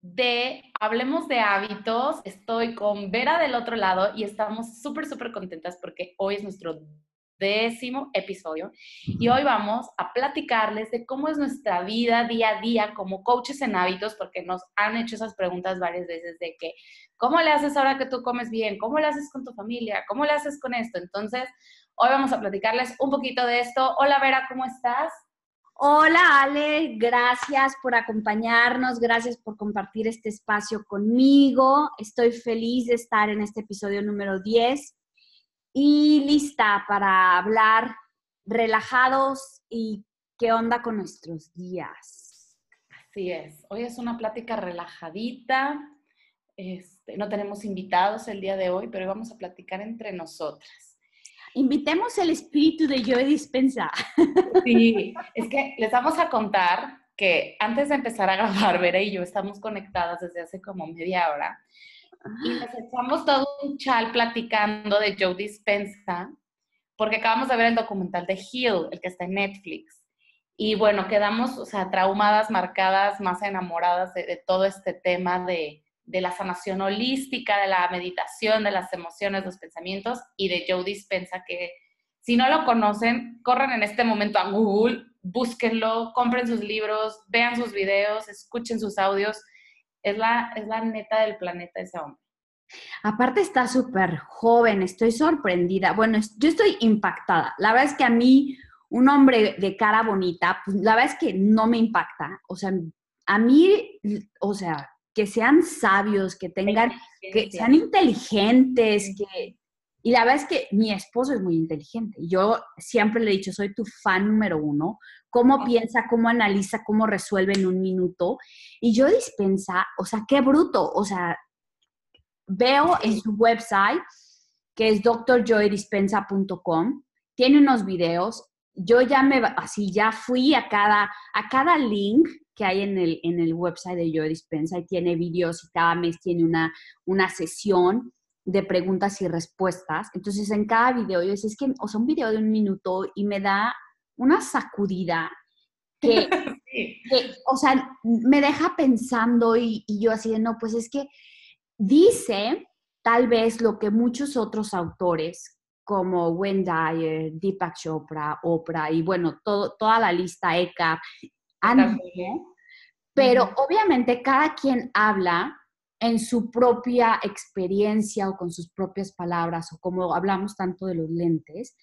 de Hablemos de hábitos. Estoy con Vera del otro lado y estamos súper, súper contentas porque hoy es nuestro décimo episodio y hoy vamos a platicarles de cómo es nuestra vida día a día como coaches en hábitos, porque nos han hecho esas preguntas varias veces de que, ¿cómo le haces ahora que tú comes bien? ¿Cómo le haces con tu familia? ¿Cómo le haces con esto? Entonces, hoy vamos a platicarles un poquito de esto. Hola Vera, ¿cómo estás? Hola Ale, gracias por acompañarnos, gracias por compartir este espacio conmigo. Estoy feliz de estar en este episodio número 10 y lista para hablar relajados y qué onda con nuestros días. Así es, hoy es una plática relajadita. Este, no tenemos invitados el día de hoy, pero vamos a platicar entre nosotras. Invitemos el espíritu de Joe Dispensa. Sí, es que les vamos a contar que antes de empezar a grabar, Vera y yo estamos conectadas desde hace como media hora y nos echamos todo un chal platicando de Joe Dispensa porque acabamos de ver el documental de Hill, el que está en Netflix. Y bueno, quedamos, o sea, traumadas, marcadas, más enamoradas de todo este tema de, de la sanación holística, de la meditación, de las emociones, los pensamientos y de Joe Dispensa, que si no lo conocen, corran en este momento a Google, búsquenlo, compren sus libros, vean sus videos, escuchen sus audios. Es la, es la neta del planeta ese hombre. Aparte está súper joven, estoy sorprendida. Bueno, yo estoy impactada. La verdad es que a mí, un hombre de cara bonita, pues la verdad es que no me impacta. O sea, a mí, o sea, que sean sabios, que tengan, que sean inteligentes, que... Y la verdad es que mi esposo es muy inteligente. Yo siempre le he dicho, soy tu fan número uno. Cómo piensa, cómo analiza, cómo resuelve en un minuto. Y yo dispensa, o sea, qué bruto. O sea, veo en su website, que es drjoydispensa.com, tiene unos videos. Yo ya me, así, ya fui a cada, a cada link que hay en el, en el website de Yo Dispensa y tiene vídeos y cada mes tiene una, una sesión de preguntas y respuestas. Entonces, en cada video, yo decía, es que, o sea, un video de un minuto y me da una sacudida que, o sea, me deja pensando y, y, yo así de, no, pues es que dice tal vez lo que muchos otros autores como Wayne Dyer, Deepak Chopra, Oprah y bueno, todo, toda la lista ECA pero obviamente cada quien habla en su propia experiencia o con sus propias palabras o como hablamos tanto de los lentes.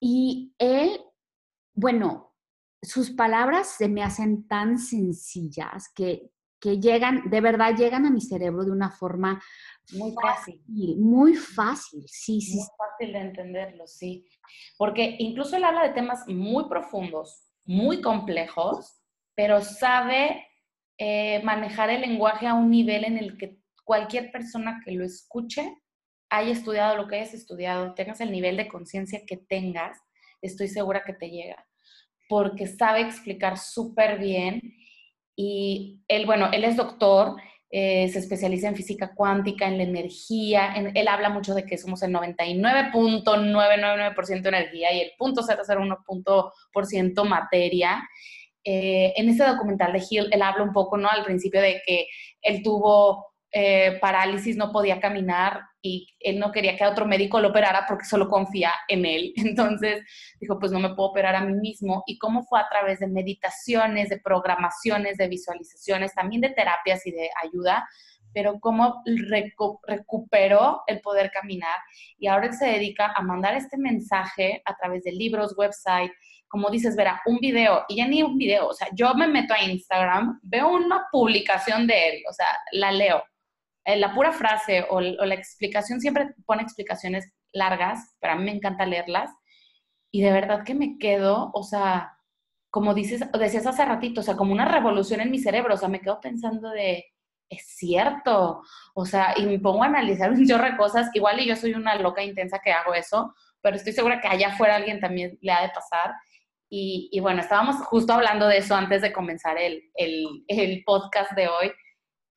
Y él, bueno, sus palabras se me hacen tan sencillas que, que llegan, de verdad llegan a mi cerebro de una forma muy fácil. Muy fácil, sí, sí. Muy fácil de entenderlo, sí. Porque incluso él habla de temas muy profundos, muy complejos, pero sabe eh, manejar el lenguaje a un nivel en el que cualquier persona que lo escuche haya estudiado lo que hayas estudiado, tengas el nivel de conciencia que tengas, estoy segura que te llega, porque sabe explicar súper bien y él, bueno, él es doctor, eh, se especializa en física cuántica, en la energía, él habla mucho de que somos el 99.999% energía y el 0.001% materia. Eh, en ese documental de Hill, él habla un poco, ¿no? Al principio de que él tuvo eh, parálisis, no podía caminar y él no quería que otro médico lo operara porque solo confía en él. Entonces dijo, pues no me puedo operar a mí mismo. Y cómo fue a través de meditaciones, de programaciones, de visualizaciones, también de terapias y de ayuda, pero cómo recuperó el poder caminar. Y ahora él se dedica a mandar este mensaje a través de libros, website, como dices, verá, un video, y ya ni un video, o sea, yo me meto a Instagram, veo una publicación de él, o sea, la leo. Eh, la pura frase o, la explicación, siempre pone explicaciones largas, pero a mí me encanta leerlas. Y de verdad que me quedo, o sea, como dices, decías hace ratito, o sea, como una revolución en mi cerebro, o sea, me quedo pensando de, es cierto. O sea, y me pongo a analizar un chorro de cosas. Igual y yo soy una loca intensa que hago eso, pero estoy segura que allá afuera alguien también le ha de pasar. Y, bueno, estábamos justo hablando de eso antes de comenzar el, el, podcast de hoy,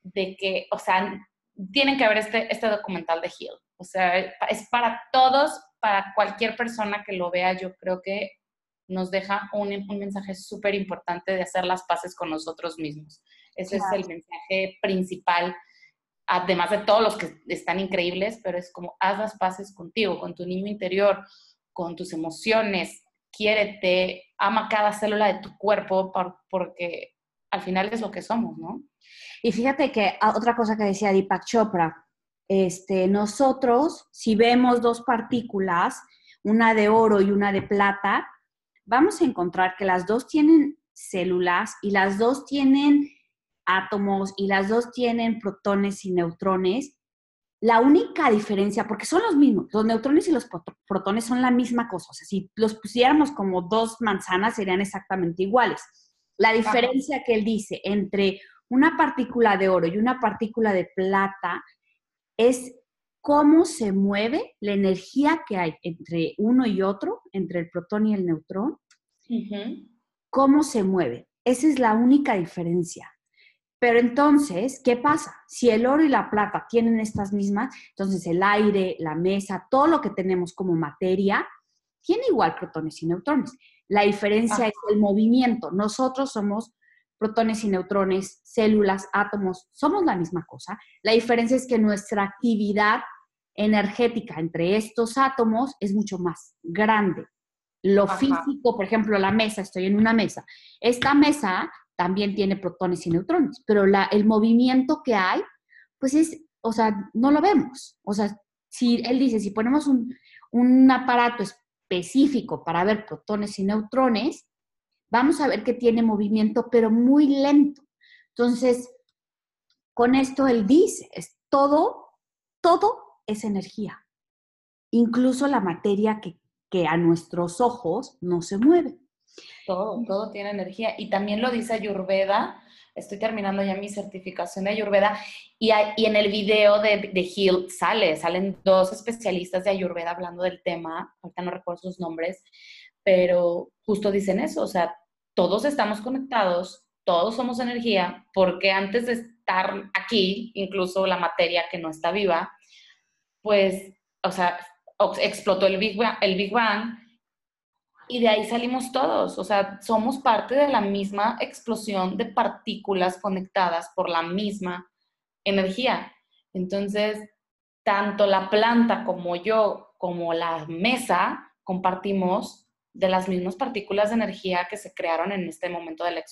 de que, o sea, tienen que ver este, este documental de Hill. O sea, es para todos, para cualquier persona que lo vea, yo creo que nos deja un, un mensaje súper importante de hacer las paces con nosotros mismos. Ese es el mensaje principal, además de todos los que están increíbles, pero es como haz las paces contigo, con tu niño interior, con tus emociones, quiérete, ama cada célula de tu cuerpo porque al final es lo que somos, ¿no? Y fíjate que ah, otra cosa que decía Deepak Chopra, este, nosotros, si vemos dos partículas, una de oro y una de plata, vamos a encontrar que las dos tienen células y las dos tienen átomos y las dos tienen protones y neutrones. La única diferencia, porque son los mismos, los neutrones y los protones son la misma cosa. Si los pusiéramos como dos manzanas serían exactamente iguales. La diferencia que él dice entre una partícula de oro y una partícula de plata es cómo se mueve la energía que hay entre uno y otro, entre el protón y el neutrón, cómo se mueve. Esa es la única diferencia. Pero entonces, ¿qué pasa? Si el oro y la plata tienen estas mismas, entonces el aire, la mesa, todo lo que tenemos como materia, tiene igual protones y neutrones. La diferencia es el movimiento. Nosotros somos protones y neutrones, células, átomos, somos la misma cosa. La diferencia es que nuestra actividad energética entre estos átomos es mucho más grande. Lo físico, por ejemplo, la mesa, estoy en una mesa. Esta mesa también tiene protones y neutrones, pero la, el movimiento que hay, pues es, o sea, no lo vemos. O sea, si él dice, si ponemos un, un aparato específico para ver protones y neutrones, vamos a ver que tiene movimiento, pero muy lento. Entonces, con esto él dice, es todo, todo es energía, incluso la materia que, que a nuestros ojos no se mueve. Todo, todo tiene energía. Y también lo dice Ayurveda. Estoy terminando ya mi certificación de Ayurveda. Y, en el video de, de Hill sale, salen dos especialistas de Ayurveda hablando del tema. Ahorita no recuerdo sus nombres, pero justo dicen eso. O sea, todos estamos conectados, todos somos energía, porque antes de estar aquí, incluso la materia que no está viva, pues, o sea, explotó el Big el Big Bang y de ahí salimos todos, o sea, somos parte de la misma explosión de partículas conectadas por la misma energía. Entonces, tanto la planta como yo, como la mesa, compartimos de las mismas partículas de energía que se crearon en este momento de la,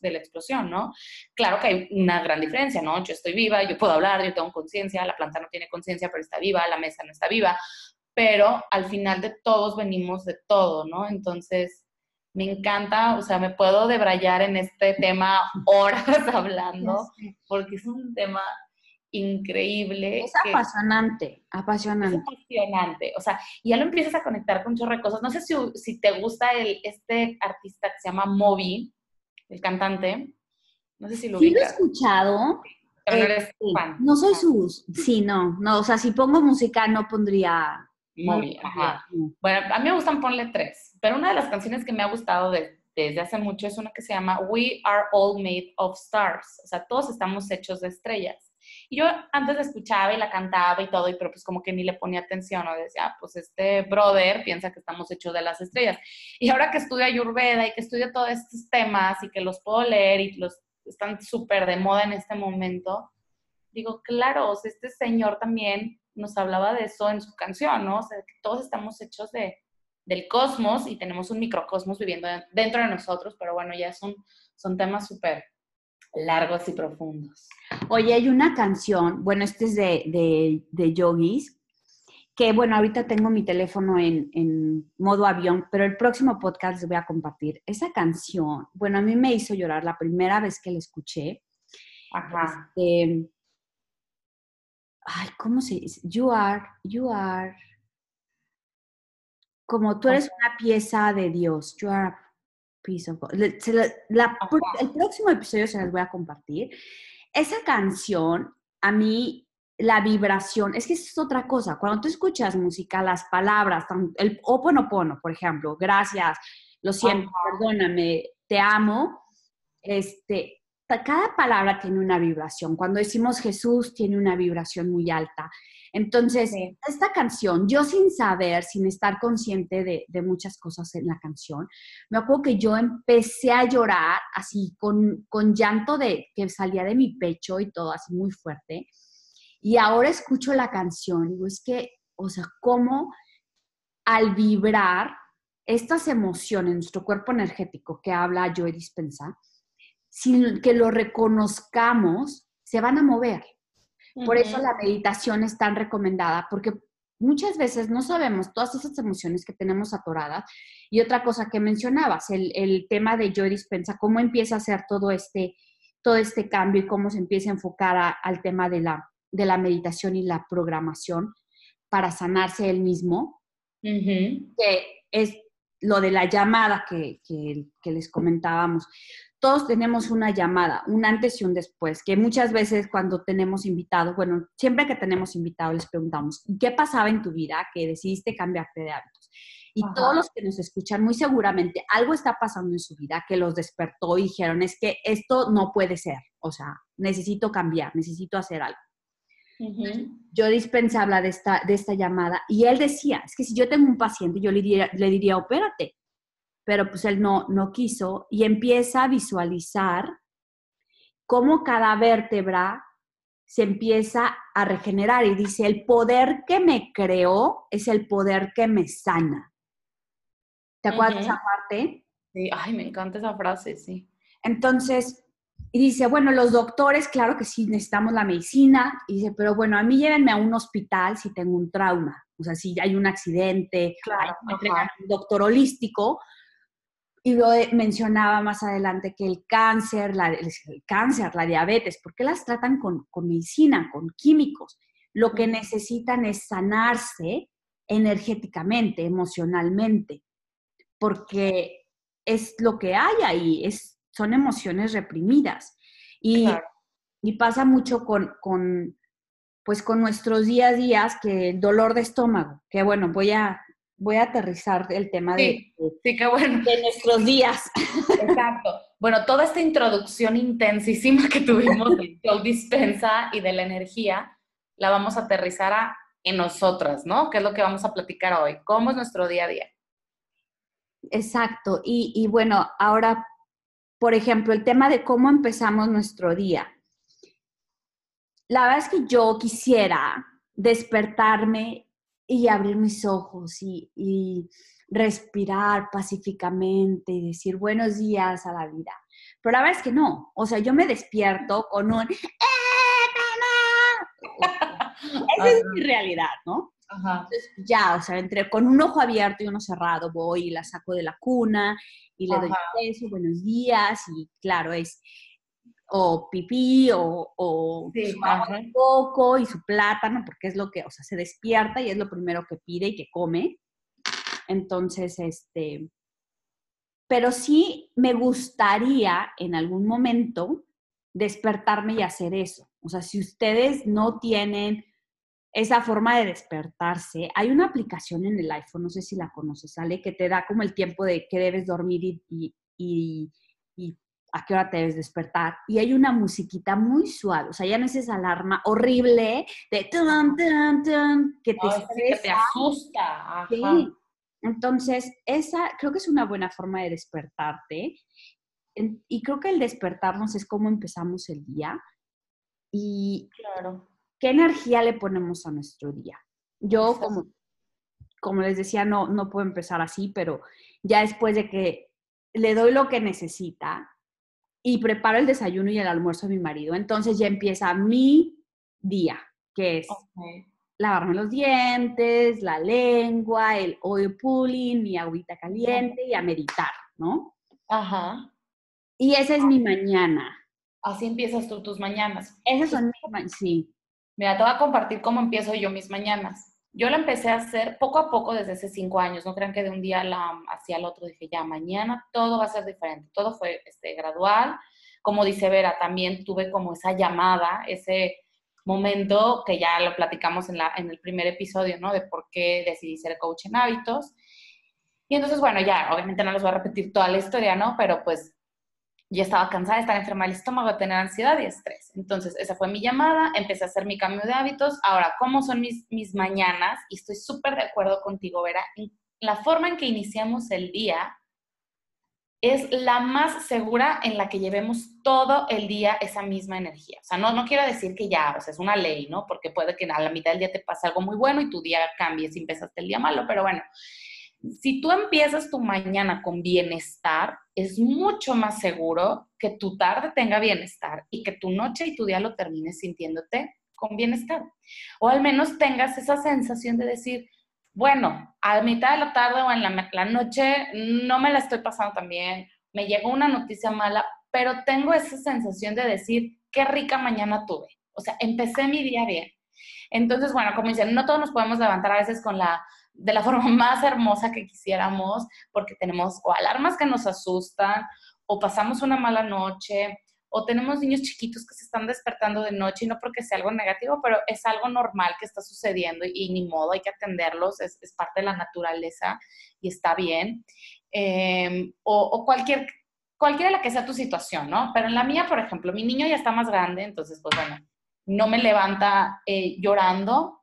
de la explosión, ¿no? Claro que hay una gran diferencia, ¿no? Yo estoy viva, yo puedo hablar, yo tengo conciencia, la planta no tiene conciencia, pero está viva, la mesa no está viva, pero al final de todos venimos de todo, ¿no? Entonces, me encanta, o sea, me puedo debrayar en este tema horas hablando, porque es un tema increíble. Es apasionante, apasionante. Es apasionante, o sea, y ya lo empiezas a conectar con chorro de cosas. No sé si, si te gusta el, este artista que se llama Moby, el cantante. No sé si lo Sí, lo he escuchado. Pero no eres este, fan. No soy su... Sí, no, no, o sea, si pongo música no pondría muy, ajá. Bueno, a mí me gustan Ponle Tres, pero una de las canciones que me ha gustado desde hace mucho es una que se llama We Are All Made of Stars, o sea, todos estamos hechos de estrellas. Y yo antes la escuchaba y la cantaba y todo, y pero pues como que ni le ponía atención, o decía, ah, pues este brother piensa que estamos hechos de las estrellas. Y ahora que estudio Ayurveda y que estudio todos estos temas y que los puedo leer y los están súper de moda en este momento, digo, claro, este señor también nos hablaba de eso en su canción, ¿no? O sea, que todos estamos hechos de, del cosmos y tenemos un microcosmos viviendo dentro de nosotros, pero bueno, ya son, son temas súper largos y profundos. Oye, hay una canción, bueno, este es de, de, de Yogis, que bueno, ahorita tengo mi teléfono en, en, modo avión, pero el próximo podcast les voy a compartir. Esa canción, bueno, a mí me hizo llorar la primera vez que la escuché. Ajá. Este, ay, ¿cómo se dice? You are, you are, como tú eres una pieza de Dios, you are a piece of God. el próximo episodio se las voy a compartir. esa canción, a mí, la vibración, es que es otra cosa. Cuando tú escuchas música, las palabras, el oponopono, por ejemplo, gracias, lo siento, perdóname, te amo, este, cada palabra tiene una vibración. Cuando decimos Jesús, tiene una vibración muy alta. Entonces, esta canción, yo sin saber, sin estar consciente de, muchas cosas en la canción, me acuerdo que yo empecé a llorar así con, con llanto de que salía de mi pecho y todo así muy fuerte. Y ahora escucho la canción y digo, es que, o sea, cómo al vibrar estas emociones, nuestro cuerpo energético que habla Joe Dispensa, sin que lo reconozcamos, se van a mover. Por eso la meditación es tan recomendada, porque muchas veces no sabemos todas esas emociones que tenemos atoradas. Y otra cosa que mencionabas, el, tema de Joy Dispensa, cómo empieza a hacer todo este, todo este cambio y cómo se empieza a enfocar al tema de la, de la meditación y la programación para sanarse él mismo, que es lo de la llamada que, que les comentábamos todos tenemos una llamada, un antes y un después, que muchas veces cuando tenemos invitados, bueno, siempre que tenemos invitados les preguntamos, ¿qué pasaba en tu vida que decidiste cambiarte de hábitos? Y todos los que nos escuchan, muy seguramente algo está pasando en su vida que los despertó y dijeron, es que esto no puede ser, o sea, necesito cambiar, necesito hacer algo. Yo dispensa habla de esta, de esta llamada y él decía, es que si yo tengo un paciente, yo le diría, le diría opérate, pero pues él no, no quiso y empieza a visualizar cómo cada vértebra se empieza a regenerar y dice, el poder que me creó es el poder que me sana. ¿Te acuerdas de esa parte? Sí, ay, me encanta esa frase, sí. Entonces, y dice, bueno, los doctores, claro que sí, necesitamos la medicina. Y dice, pero bueno, a mí llévenme a un hospital si tengo un trauma. O sea, si hay un accidente, claro, un doctor holístico, y lo mencionaba más adelante que el cáncer, la, el cáncer, la diabetes, ¿por qué las tratan con, con medicina, con químicos? Lo que necesitan es sanarse energéticamente, emocionalmente, porque es lo que hay ahí, es, son emociones reprimidas. Y, y pasa mucho con, con, pues con nuestros días a días, que el dolor de estómago, que bueno, voy a voy a aterrizar el tema de, sí, qué bueno. de nuestros días. Exacto. Bueno, toda esta introducción intensísima que tuvimos de Joe Dispensa y de la energía, la vamos a aterrizar a, en nosotras, ¿no? ¿Qué es lo que vamos a platicar hoy? ¿Cómo es nuestro día a día? Exacto. Y, y bueno, ahora, por ejemplo, el tema de cómo empezamos nuestro día. La verdad es que yo quisiera despertarme y abrir mis ojos y, respirar pacíficamente y decir buenos días a la vida. Pero la verdad es que no. O sea, yo me despierto con un... ¡Eh, Esa es mi realidad, ¿no? Entonces, ya, o sea, entre con un ojo abierto y uno cerrado, voy y la saco de la cuna y le doy un beso, buenos días, y claro, es o pipí o, o un poco y su plátano, porque es lo que, o sea, se despierta y es lo primero que pide y que come. Entonces, este, pero sí me gustaría en algún momento despertarme y hacer eso. O sea, si ustedes no tienen esa forma de despertarse, hay una aplicación en el iPhone, no sé si la conoces, sale, que te da como el tiempo de que debes dormir y, y, y a qué hora te debes despertar. Y hay una musiquita muy suave, o sea, ya no es esa alarma horrible de que te, asusta. Sí. Entonces, esa creo que es una buena forma de despertarte. Y creo que el despertarnos es cómo empezamos el día y claro. qué energía le ponemos a nuestro día. Yo, como, como les decía, no, no puedo empezar así, pero ya después de que le doy lo que necesita, y preparo el desayuno y el almuerzo a mi marido. Entonces ya empieza mi día, que es lavarme los dientes, la lengua, el oil pulling, mi agüita caliente y a meditar, ¿no? Ajá. Y esa es mi mañana. Así empiezas tú tus mañanas. Esas son mis mañanas, sí. Mira, te voy a compartir cómo empiezo yo mis mañanas yo la empecé a hacer poco a poco desde hace cinco años. No crean que de un día la, hacia el otro dije, ya, mañana todo va a ser diferente. Todo fue este, gradual. como dice Vera, también tuve como esa llamada, ese momento que ya lo platicamos en, la, en el primer episodio, ¿no? De por qué decidí ser coach en hábitos. Y entonces, bueno, ya, obviamente no les voy a repetir toda la historia, ¿no? Pero pues yo estaba cansada de estar enferma del estómago, de tener ansiedad y estrés. Entonces, esa fue mi llamada, empecé a hacer mi cambio de hábitos. Ahora, ¿cómo son mis, mis mañanas? Y estoy súper de acuerdo contigo, Vera. La forma en que iniciamos el día es la más segura en la que llevemos todo el día esa misma energía. O sea, no, no quiero decir que ya, o sea, es una ley, ¿no? Porque puede que a la mitad del día te pase algo muy bueno y tu día cambie si empezaste el día malo, pero bueno, si tú empiezas tu mañana con bienestar, es mucho más seguro que tu tarde tenga bienestar y que tu noche y tu día lo termines sintiéndote con bienestar. O al menos tengas esa sensación de decir, bueno, a mitad de la tarde o en la, noche no me la estoy pasando tan bien, me llegó una noticia mala, pero tengo esa sensación de decir, qué rica mañana tuve. O sea, empecé mi día bien. Entonces, bueno, como dicen, no todos nos podemos levantar a veces con la, de la forma más hermosa que quisiéramos, porque tenemos o alarmas que nos asustan, o pasamos una mala noche, o tenemos niños chiquitos que se están despertando de noche y no porque sea algo negativo, pero es algo normal que está sucediendo y, ni modo, hay que atenderlos, es, parte de la naturaleza y está bien. Em, o, cualquier, cualquiera la que sea tu situación, ¿no? Pero en la mía, por ejemplo, mi niño ya está más grande, entonces, pues bueno, no me levanta eh, llorando,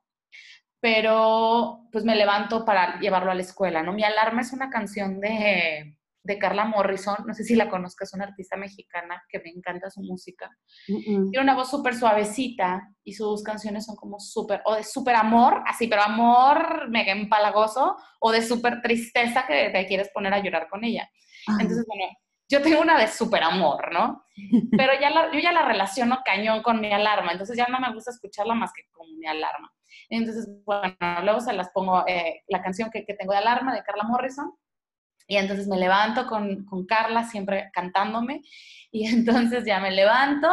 pero pues me levanto para llevarlo a la escuela, ¿no? Mi alarma es una canción de de Carla Morrison, no sé si la conozcas, una artista mexicana que me encanta su música. Tiene una voz súper suavecita y sus canciones son como súper, o de súper amor, así, pero amor mega empalagoso, o de súper tristeza que te quieres poner a llorar con ella. Entonces, bueno, yo tengo una de súper amor, ¿no? Pero ya yo ya la relaciono cañón con mi alarma, entonces ya no me gusta escucharla más que con mi alarma. Entonces, bueno, luego se las pongo, eh, la canción que, que tengo de alarma de Carla Morrison, y entonces me levanto con, con Carla siempre cantándome. Y entonces ya me levanto.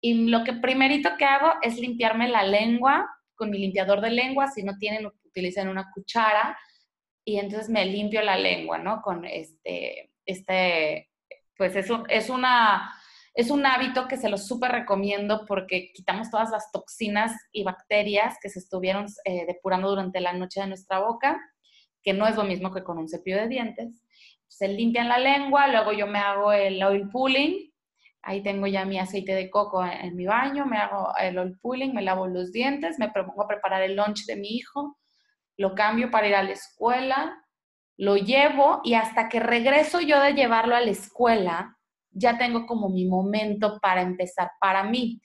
Y lo que primerito que hago es limpiarme la lengua con mi limpiador de lengua, si no tienen, utilizan una cuchara. Y entonces me limpio la lengua, ¿no? Con este, este, pues es, es una, es un hábito que se lo súper recomiendo porque quitamos todas las toxinas y bacterias que se estuvieron eh, depurando durante la noche de nuestra boca, que no es lo mismo que con un cepillo de dientes. Se limpian la lengua, luego yo me hago el oil pulling, ahí tengo ya mi aceite de coco en, mi baño, me hago el oil pulling, me lavo los dientes, me pongo a preparar el lunch de mi hijo, lo cambio para ir a la escuela, lo llevo y hasta que regreso yo de llevarlo a la escuela, ya tengo como mi momento para empezar para mí.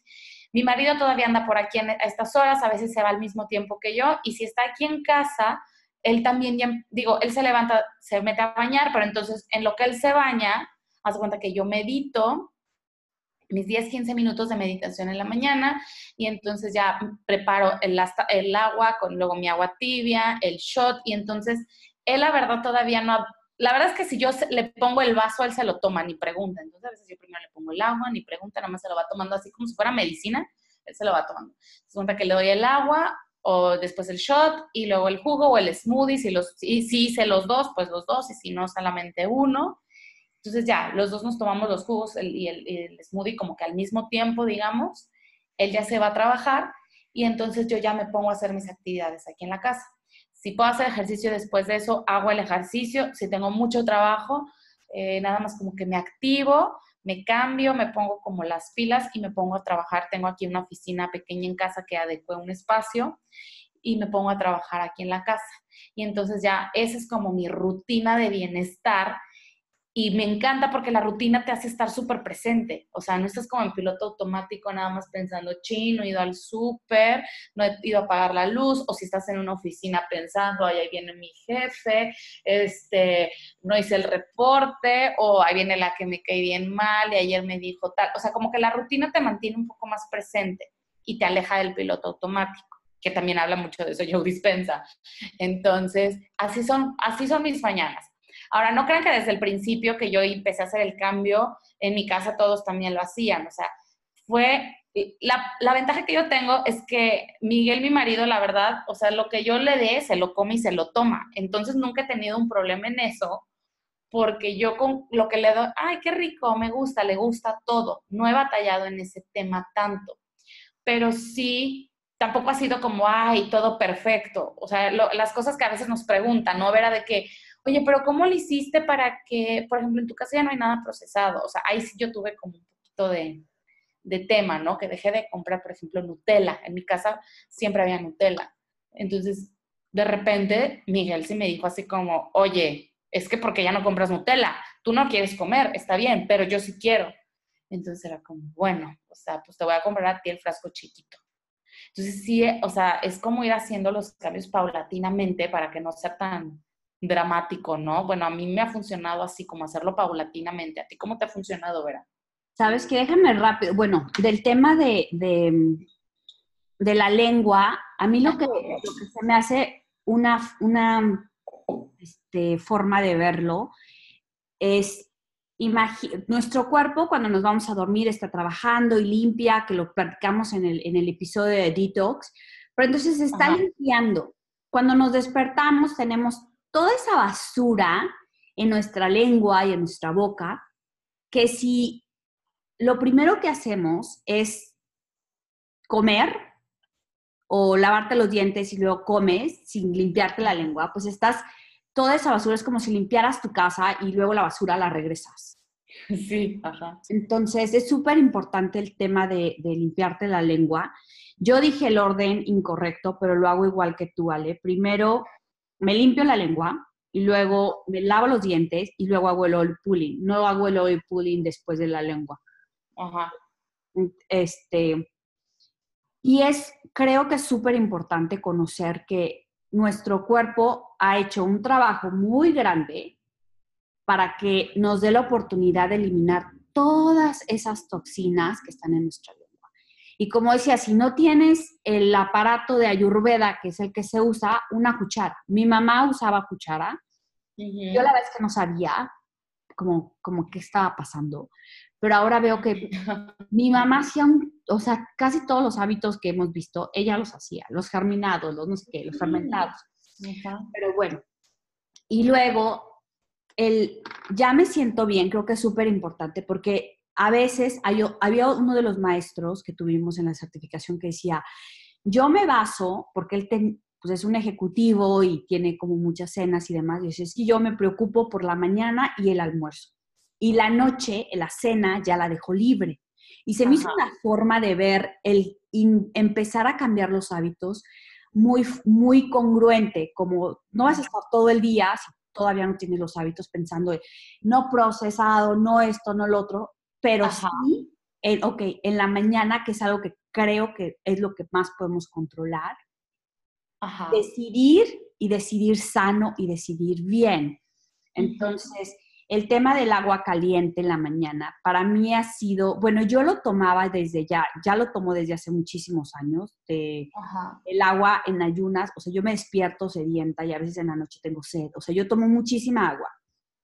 Mi marido todavía anda por aquí a estas horas, a veces se va al mismo tiempo que yo, y si está aquí en casa, él también ya, digo, él se levanta, se mete a bañar, pero entonces en lo que él se baña, haz cuenta que yo medito, mis 10, 15 minutos de meditación en la mañana y entonces ya preparo el, el agua con luego mi agua tibia, el shot y entonces él la verdad todavía no, la verdad es que si yo le pongo el vaso, él se lo toma, ni pregunta. Entonces a veces yo primero le pongo el agua, ni pregunta, nada más se lo va tomando así como si fuera medicina, él se lo va tomando. Se cuenta que le doy el agua, o después el shot y luego el jugo o el smoothie, si, los, y si hice los dos, pues los dos, y si no, solamente uno. Entonces ya, los dos nos tomamos los jugos y, el, el, smoothie como que al mismo tiempo, digamos, él ya se va a trabajar y entonces yo ya me pongo a hacer mis actividades aquí en la casa. Si puedo hacer ejercicio después de eso, hago el ejercicio. Si tengo mucho trabajo, eh, nada más como que me activo, me cambio, me pongo como las pilas y me pongo a trabajar. Tengo aquí una oficina pequeña en casa que adecue un espacio y me pongo a trabajar aquí en la casa. Y entonces ya esa es como mi rutina de bienestar y me encanta porque la rutina te hace estar súper presente. O sea, no estás como en piloto automático nada más pensando, chino, he ido al súper, no he ido a apagar la luz, o si estás en una oficina pensando, ahí viene mi jefe, este, no hice el reporte, o ahí viene la que me cae bien mal y ayer me dijo tal. O sea, como que la rutina te mantiene un poco más presente y te aleja del piloto automático que también habla mucho de eso Joe Dispensa. Entonces, así son, así son mis mañanas. Ahora, no crean que desde el principio que yo empecé a hacer el cambio, en mi casa todos también lo hacían. O sea, fue la, la, ventaja que yo tengo es que Miguel, mi marido, la verdad, o sea, lo que yo le dé, se lo come y se lo toma. Entonces nunca he tenido un problema en eso, porque yo con lo que le doy, ay, qué rico, me gusta, le gusta todo. No he batallado en ese tema tanto, pero sí, tampoco ha sido como, ay, todo perfecto. O sea, las cosas que a veces nos preguntan, ¿no? Vera, de que, oye, pero ¿cómo lo hiciste para que, por ejemplo, en tu casa ya no hay nada procesado? O sea, ahí sí yo tuve como un poquito de, de tema, ¿no? Que dejé de comprar, por ejemplo, Nutella. En mi casa siempre había Nutella. Entonces, de repente, Miguel sí me dijo así como, oye, es que porque ya no compras Nutella, tú no quieres comer, está bien, pero yo sí quiero. Entonces era como, bueno, o sea, pues te voy a comprar a ti el frasco chiquito. Entonces sí, o sea, es como ir haciendo los cambios paulatinamente para que no sea tan dramático, ¿no? Bueno, a mí me ha funcionado así, como hacerlo paulatinamente. ¿A ti cómo te ha funcionado, Vera? Sabes que déjame rápido, bueno, del tema de, de, la lengua, a mí lo que, lo que se me hace una, una este, forma de verlo es nuestro cuerpo cuando nos vamos a dormir está trabajando y limpia, que lo platicamos en el, en el episodio de detox, pero entonces se está limpiando. Cuando nos despertamos tenemos toda esa basura en nuestra lengua y en nuestra boca, que si lo primero que hacemos es comer, o lavarte los dientes y luego comes sin limpiarte la lengua, pues estás, toda esa basura es como si limpiaras tu casa y luego la basura la regresas. Sí, ajá. Entonces es súper importante el tema de, limpiarte la lengua. Yo dije el orden incorrecto, pero lo hago igual que tú, Ale. Primero me limpio la lengua y luego me lavo los dientes y luego hago el oil pulling. No hago el oil pulling después de la lengua. Ajá. Este, y es, creo que es súper importante conocer que nuestro cuerpo ha hecho un trabajo muy grande para que nos dé la oportunidad de eliminar todas esas toxinas que están en nuestra lengua. Y como decía, si no tienes el aparato de ayurveda, que es el que se usa, una cuchara. Mi mamá usaba cuchara. Yo la verdad es que no sabía como, como qué estaba pasando pero ahora veo que mi mamá hacía, o sea, casi todos los hábitos que hemos visto, ella los hacía, los germinados, los no sé qué, los fermentados. Pero bueno, y luego, el, ya me siento bien, creo que es súper importante porque a veces había uno de los maestros que tuvimos en la certificación que decía, yo me baso, porque él pues es un ejecutivo y tiene como muchas cenas y demás, y dice, es que yo me preocupo por la mañana y el almuerzo y la noche, la cena, ya la dejó libre. Y se me hizo una forma de ver el empezar a cambiar los hábitos muy, muy congruente, como no vas a estar todo el día, si todavía no tienes los hábitos, pensando, no procesado, no esto, no lo otro, pero sí, en, ok, en la mañana, que es algo que creo que es lo que más podemos controlar, decidir y decidir sano y decidir bien. Entonces, el tema del agua caliente en la mañana, para mí ha sido, bueno, yo lo tomaba desde ya, ya lo tomo desde hace muchísimos años, de, el agua en ayunas, o sea, yo me despierto sedienta y a veces en la noche tengo sed, o sea, yo tomo muchísima agua.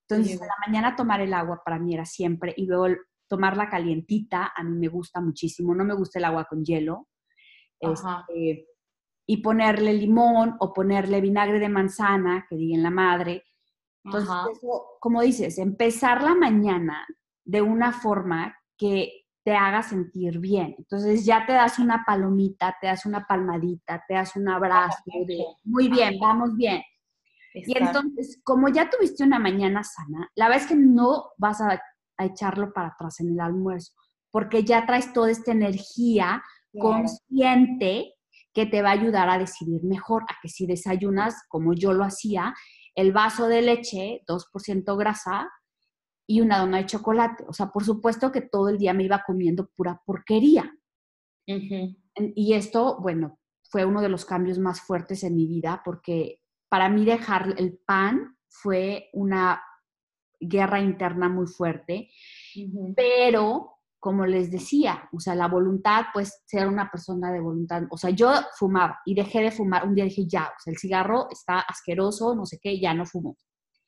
Entonces, en la mañana tomar el agua para mí era siempre, y luego tomarla calientita, a mí me gusta muchísimo, no me gusta el agua con hielo. Este, y ponerle limón o ponerle vinagre de manzana, que diga en la madre, entonces, como dices, empezar la mañana de una forma que te haga sentir bien. Entonces ya te das una palomita, te das una palmadita, te das un abrazo de, muy bien, vamos bien. Y entonces, como ya tuviste una mañana sana, la verdad es que no vas a, echarlo para atrás en el almuerzo, porque ya traes toda esta energía consciente que te va a ayudar a decidir mejor, a que si desayunas como yo lo hacía, el vaso de leche, 2% grasa y una dona de chocolate. O sea, por supuesto que todo el día me iba comiendo pura porquería. Y esto, bueno, fue uno de los cambios más fuertes en mi vida porque para mí dejar el pan fue una guerra interna muy fuerte, pero como les decía, o sea, la voluntad, pues ser una persona de voluntad, o sea, yo fumaba y dejé de fumar, un día dije, ya, o sea, el cigarro está asqueroso, no sé qué, ya no fumo.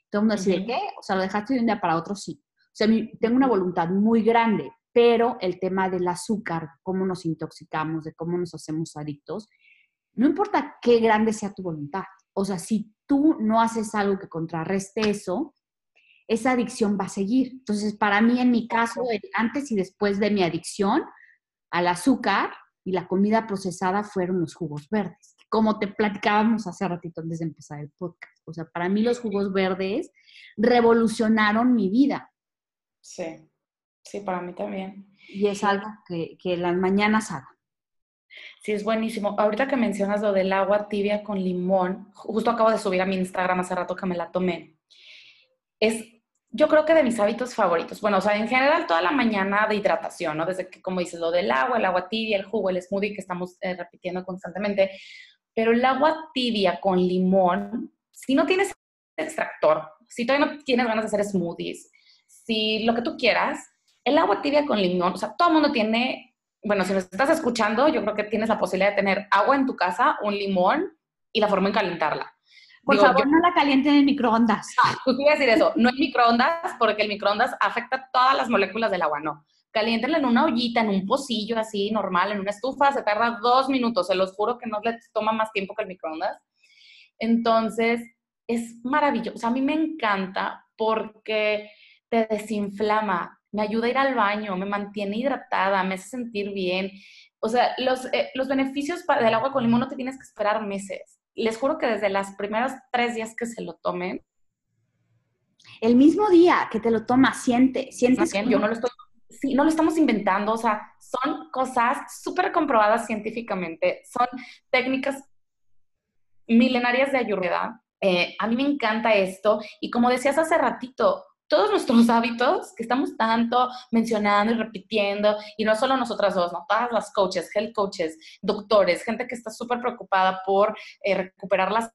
Todo el mundo decía, ¿qué? O sea, lo dejaste de un día para otro, sí. O sea, tengo una voluntad muy grande, pero el tema del azúcar, cómo nos intoxicamos, de cómo nos hacemos adictos, no importa qué grande sea tu voluntad. O sea, si tú no haces algo que contrarreste eso, esa adicción va a seguir. Entonces, para mí, en mi caso, antes y después de mi adicción al azúcar y la comida procesada fueron los jugos verdes, como te platicábamos hace ratito antes de empezar el podcast. O sea, para mí los jugos verdes revolucionaron mi vida. Sí, sí, para mí también. Y es algo que, que las mañanas hago. Sí, es buenísimo. Ahorita que mencionas lo del agua tibia con limón, justo acabo de subir a mi Instagram hace rato que me la tomé. Es, yo creo que de mis hábitos favoritos. Bueno, o sea, en general toda la mañana de hidratación, ¿no? Desde que, como dices, lo del agua, el agua tibia, el jugo, el smoothie que estamos eh, repitiendo constantemente. Pero el agua tibia con limón, si no tienes extractor, si todavía no tienes ganas de hacer smoothies, si lo que tú quieras, el agua tibia con limón, o sea, todo el mundo tiene bueno, si nos estás escuchando, yo creo que tienes la posibilidad de tener agua en tu casa, un limón y la forma en calentarla. Por favor, no la calienten en microondas. Ah, pues a decir eso, no en microondas, porque el microondas afecta todas las moléculas del agua, no. Caliéntenla en una ollita, en un pocillo así, normal, en una estufa, se tarda dos minutos, se los juro que no les toma más tiempo que el microondas. Entonces, es maravilloso, o sea, a mí me encanta porque te desinflama, me ayuda a ir al baño, me mantiene hidratada, me hace sentir bien. O sea, los, eh, los beneficios del agua con limón no te tienes que esperar meses. Les juro que desde las primeros tres días que se lo tomen. El mismo día que te lo tomas, siente, sientes. Yo no lo estoy, sí, no lo estamos inventando, o sea, son cosas súper comprobadas científicamente, son técnicas milenarias de ayurveda. Eh, a mí me encanta esto y como decías hace ratito, todos nuestros hábitos que estamos tanto mencionando y repitiendo, y no solo nosotras dos, ¿no? Todas las coaches, health coaches, doctores, gente que está súper preocupada por eh, recuperar las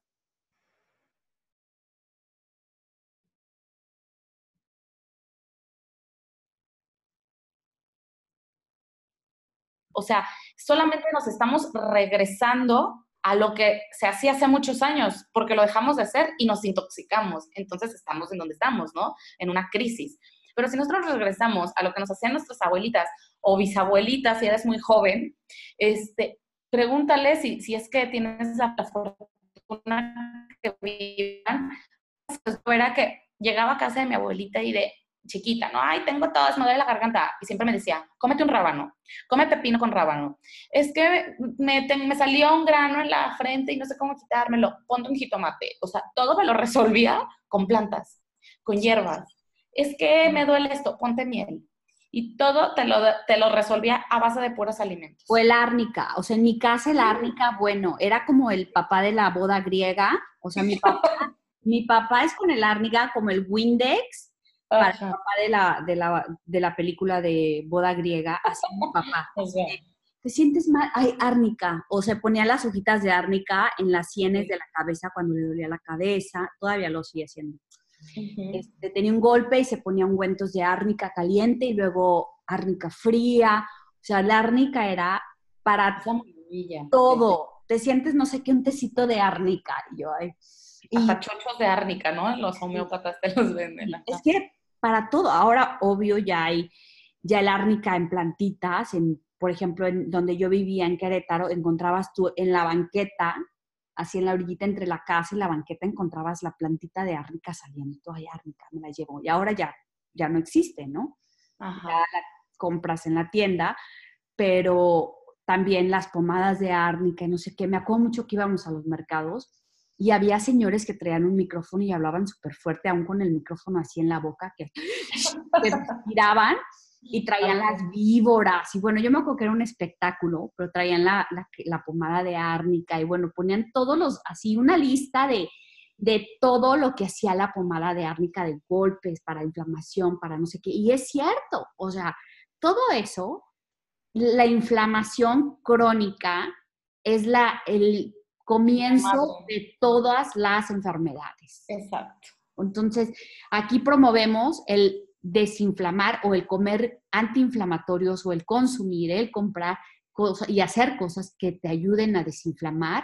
O sea, solamente nos estamos regresando a lo que se hacía hace muchos años, porque lo dejamos de hacer y nos intoxicamos. Entonces estamos en donde estamos, ¿no? En una crisis. Pero si nosotros regresamos a lo que nos hacían nuestras abuelitas o bisabuelitas, si eres muy joven, este, pregúntale si, si es que tienes la fortuna que vivan, pues fuera que llegaba a casa de mi abuelita y de, chiquita, ¿no? Ay, tengo todo, me duele la garganta. Y siempre me decía, cómete un rábano, come pepino con rábano. Es que me, me salió un grano en la frente y no sé cómo quitármelo, ponte un jitomate. O sea, todo me lo resolvía con plantas, con hierbas. Es que me duele esto, ponte miel. Y todo te lo, te lo resolvía a base de puros alimentos. O el árnica. O sea, en mi casa el árnica, bueno, era como el papá de la boda griega. O sea, mi papá, mi papá es con el árnica como el Windex para el papá de la, de, la, de la película de boda griega, así mi papá. ¿Te sientes mal? Ay, árnica. O se ponía las hojitas de árnica en las sienes de la cabeza cuando le dolía la cabeza. Todavía lo sigue haciendo. este, tenía un golpe y se ponía ungüentos de árnica caliente y luego árnica fría. O sea, la árnica era para todo. Te sientes, no sé qué, un tecito de árnica. Y yo, ay. Hasta chochos de árnica, ¿no? Los homeópatas te los venden. Es que para todo. Ahora, obvio, ya hay ya el árnica en plantitas, en, por ejemplo, en donde yo vivía en Querétaro, encontrabas tú en la banqueta, así en la orillita entre la casa y la banqueta, encontrabas la plantita de árnica saliendo. Ay, árnica, me la llevo. Y ahora ya, ya no existe, ¿no? Ya la compras en la tienda, pero también las pomadas de árnica y no sé qué. Me acuerdo mucho que íbamos a los mercados y había señores que traían un micrófono y hablaban súper fuerte, aún con el micrófono así en la boca, que, respiraban y traían las víboras. Y bueno, yo me acuerdo que era un espectáculo, pero traían la, la, pomada de árnica y bueno, ponían todos los, así una lista de, de todo lo que hacía la pomada de árnica, de golpes, para inflamación, para no sé qué. Y es cierto, o sea, todo eso, la inflamación crónica es la, el comienzo de todas las enfermedades. Exacto. Entonces, aquí promovemos el desinflamar o el comer antiinflamatorios o el consumir, el comprar cosas y hacer cosas que te ayuden a desinflamar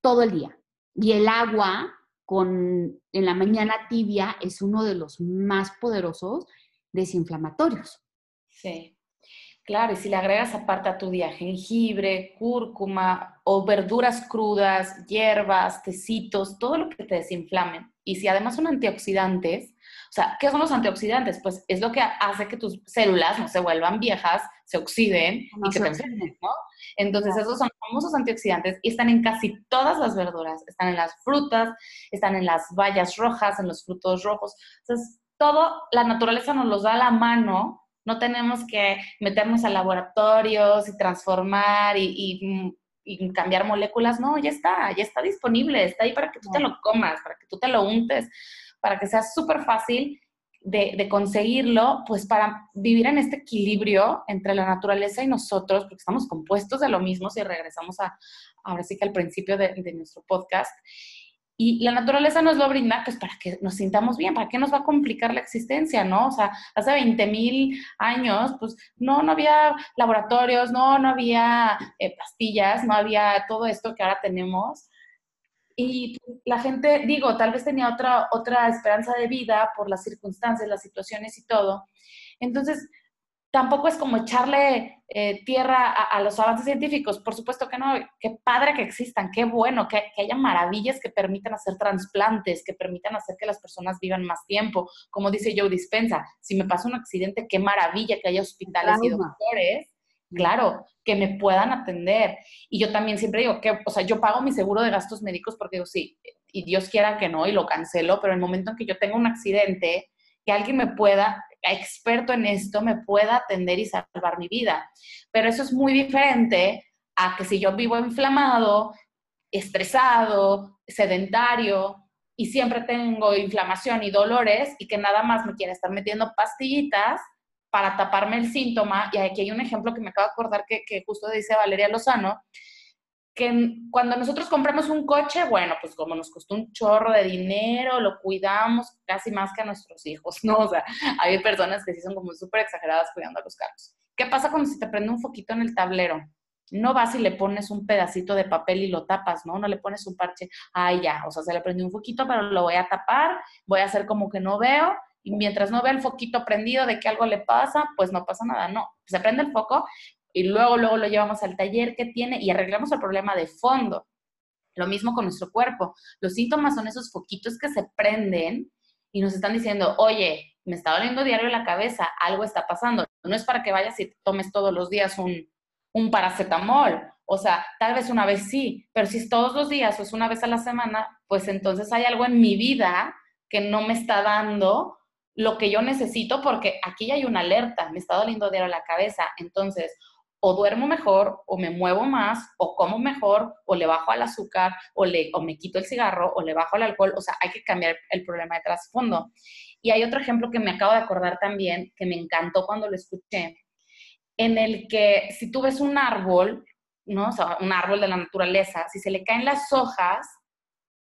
todo el día. Y el agua con en la mañana tibia es uno de los más poderosos desinflamatorios. Sí. Claro, y si le agregas aparte a tu día jengibre, cúrcuma o verduras crudas, hierbas, tecitos, todo lo que te desinflamen. Y si además son antioxidantes, sea, ¿qué son los antioxidantes? Pues es lo que hace que tus células no se vuelvan viejas, se oxiden y que te enfermen, ¿no? Entonces, esos son famosos antioxidantes y están en casi todas las verduras. Están en las frutas, están en las bayas rojas, en los frutos rojos. Entonces, todo la naturaleza nos los da a la mano. No tenemos que meternos a laboratorios y transformar y, y cambiar moléculas. No, ya está, ya está disponible. Está ahí para que tú te lo comas, para que tú te lo untes, para que sea súper fácil de, conseguirlo, pues para vivir en este equilibrio entre la naturaleza y nosotros, porque estamos compuestos de lo mismo, si regresamos a, ahora sí que al principio de, nuestro podcast. Y la naturaleza nos lo brinda pues para que nos sintamos bien, para qué nos va a complicar la existencia, ¿no? O sea, hace 20 mil años, pues no, no había laboratorios, no, no había eh, pastillas, no había todo esto que ahora tenemos. Y la gente, digo, tal vez tenía otra, otra esperanza de vida por las circunstancias, las situaciones y todo. Entonces, tampoco es como echarle eh, tierra a, los avances científicos. Por supuesto que no. Qué padre que existan, qué bueno, que, que, haya maravillas que permitan hacer trasplantes, que permitan hacer que las personas vivan más tiempo. Como dice Joe Dispensa, si me pasa un accidente, qué maravilla que haya hospitales y doctores claro, que me puedan atender. Y yo también siempre digo que, o sea, yo pago mi seguro de gastos médicos porque digo, sí, y Dios quiera que no, y lo cancelo, pero en el momento en que yo tenga un accidente, que alguien me pueda, experto en esto, me pueda atender y salvar mi vida. Pero eso es muy diferente a que si yo vivo inflamado, estresado, sedentario, y siempre tengo inflamación y dolores y que nada más me quiera estar metiendo pastillitas, para taparme el síntoma, y aquí hay un ejemplo que me acabo de acordar que, que justo dice Valeria Lozano, que cuando nosotros compramos un coche, bueno, pues como nos costó un chorro de dinero, lo cuidamos casi más que a nuestros hijos, ¿no? O sea, hay personas que sí son como súper exageradas cuidando a los carros. ¿Qué pasa cuando se te prende un foquito en el tablero? No vas y le pones un pedacito de papel y lo tapas, ¿no? No le pones un parche, ay ya, o sea, se le prendió un foquito, pero lo voy a tapar, voy a hacer como que no veo y mientras no vea el foquito prendido de que algo le pasa, pues no pasa nada, no. Se prende el foco y luego, luego lo llevamos al taller que tiene y arreglamos el problema de fondo. Lo mismo con nuestro cuerpo. Los síntomas son esos foquitos que se prenden y nos están diciendo, oye, me está doliendo diario la cabeza, algo está pasando. No es para que vayas y tomes todos los días un, un paracetamol. O sea, tal vez una vez sí, pero si es todos los días o es una vez a la semana, pues entonces hay algo en mi vida que no me está dando lo que yo necesito porque aquí hay una alerta, me está doliendo de la cabeza, entonces o duermo mejor, o me muevo más, o como mejor, o le bajo al azúcar, o, le, o me quito el cigarro, o le bajo el alcohol, o sea, hay que cambiar el problema de trasfondo. Y hay otro ejemplo que me acabo de acordar también, que me encantó cuando lo escuché, en el que si tú ves un árbol, ¿no? O sea, un árbol de la naturaleza, si se le caen las hojas,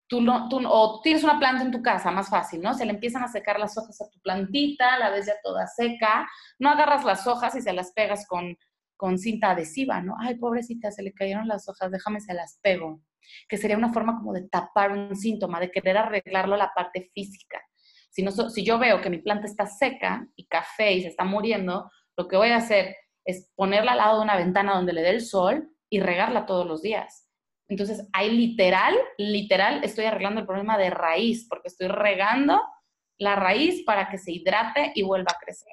tú, no, tú o tienes una planta en tu casa, más fácil, ¿no? Se le empiezan a secar las hojas a tu plantita, la ves ya toda seca, no agarras las hojas y se las pegas con, con cinta adhesiva, ¿no? Ay, pobrecita, se le cayeron las hojas, déjame se las pego. Que sería una forma como de tapar un síntoma, de querer arreglarlo la parte física. Si, no, si yo veo que mi planta está seca y café y se está muriendo, lo que voy a hacer es ponerla al lado de una ventana donde le dé el sol y regarla todos los días. Entonces, ahí literal, literal, estoy arreglando el problema de raíz, porque estoy regando la raíz para que se hidrate y vuelva a crecer.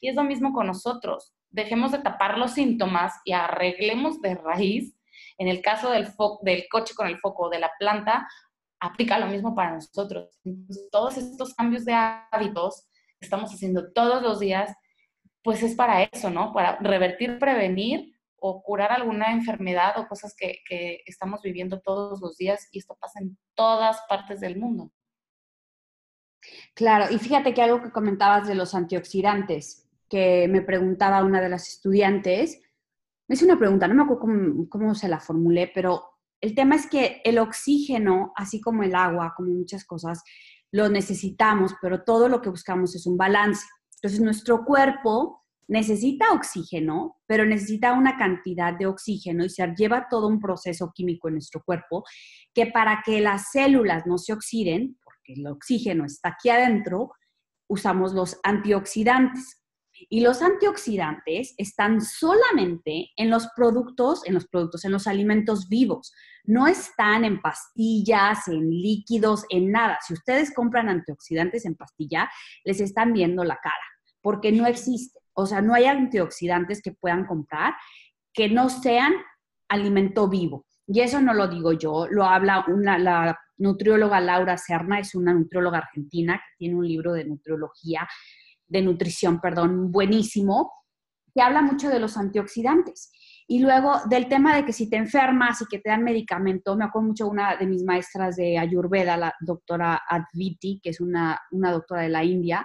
Y es lo mismo con nosotros. Dejemos de tapar los síntomas y arreglemos de raíz. En el caso del, del coche con el foco de la planta, aplica lo mismo para nosotros. todos estos cambios de hábitos que estamos haciendo todos los días, pues es para eso, ¿no? Para revertir, prevenir o curar alguna enfermedad o cosas que, estamos viviendo todos los días y esto pasa en todas partes del mundo. Claro, y fíjate que algo que comentabas de los antioxidantes, que me preguntaba una de las estudiantes, me hizo una pregunta, no me acuerdo cómo, cómo, se la formulé, pero el tema es que el oxígeno, así como el agua, como muchas cosas, lo necesitamos, pero todo lo que buscamos es un balance. Entonces, nuestro cuerpo necesita oxígeno, pero necesita una cantidad de oxígeno y se lleva todo un proceso químico en nuestro cuerpo que para que las células no se oxiden, porque el oxígeno está aquí adentro, usamos los antioxidantes. Y los antioxidantes están solamente en los productos, en los productos, en los alimentos vivos. No están en pastillas, en líquidos, en nada. Si ustedes compran antioxidantes en pastilla, les están viendo la cara, porque no existe. O sea, no hay antioxidantes que puedan comprar que no sean alimento vivo. Y eso no lo digo yo, lo habla la nutrióloga Laura Serna, es una nutrióloga argentina que tiene un libro de nutriología, de nutrición, perdón, buenísimo, que habla mucho de los antioxidantes. Y luego del tema de que si te enfermas y que te dan medicamento, me acuerdo mucho una de mis maestras de Ayurveda, la doctora Adviti, que es una, una doctora de la India,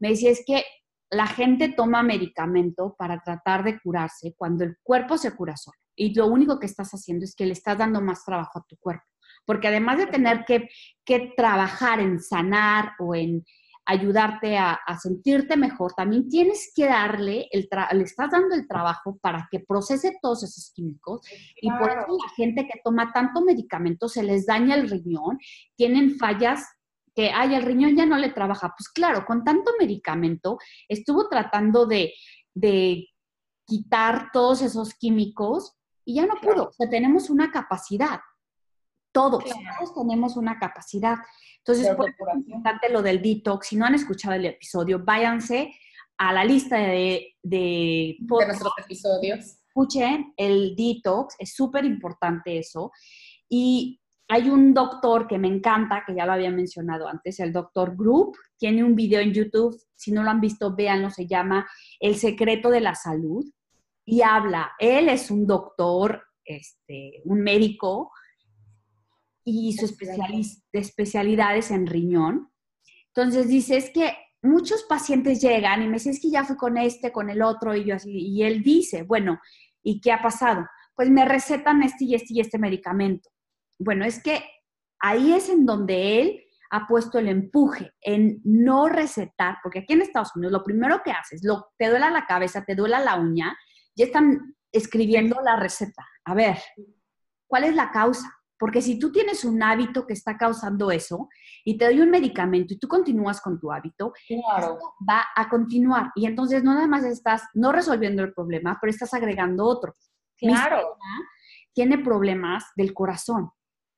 me decía es que la gente toma medicamento para tratar de curarse cuando el cuerpo se cura solo. Y lo único que estás haciendo es que le estás dando más trabajo a tu cuerpo. Porque además de tener que, que trabajar en sanar o en ayudarte a, sentirte mejor, también tienes que darle, el le estás dando el trabajo para que procese todos esos químicos. Y por eso la gente que toma tanto medicamento se les daña el riñón, tienen fallas que, ay, el riñón ya no le trabaja. Pues claro, con tanto medicamento estuvo tratando de, de quitar todos esos químicos y ya no pudo. O sea, tenemos una capacidad. Todos, todos tenemos una capacidad. Entonces, por eso es importante lo del detox. Si no han escuchado el episodio, váyanse a la lista de, de, nuestros episodios. Escuchen el detox, es súper importante eso. Y hay un doctor que me encanta, que ya lo había mencionado antes, el doctor Group. Tiene un video en YouTube, si no lo han visto, véanlo, se llama El secreto de la salud. Y habla, él es un doctor, este, un médico, y su especialidad es en riñón. Entonces dice, es que muchos pacientes llegan y me dicen, es que ya fui con este, con el otro, y yo así, y él dice, bueno, ¿y qué ha pasado? Pues me recetan este y este y este medicamento. Bueno, es que ahí es en donde él ha puesto el empuje en no recetar, porque aquí en Estados Unidos lo primero que haces, lo, te duela la cabeza, te duela la uña, ya están escribiendo la receta. A ver, ¿cuál es la causa? Porque si tú tienes un hábito que está causando eso y te doy un medicamento y tú continúas con tu hábito, va a continuar. Y entonces no nada más estás no resolviendo el problema, pero estás agregando otro. Claro. tiene problemas del corazón,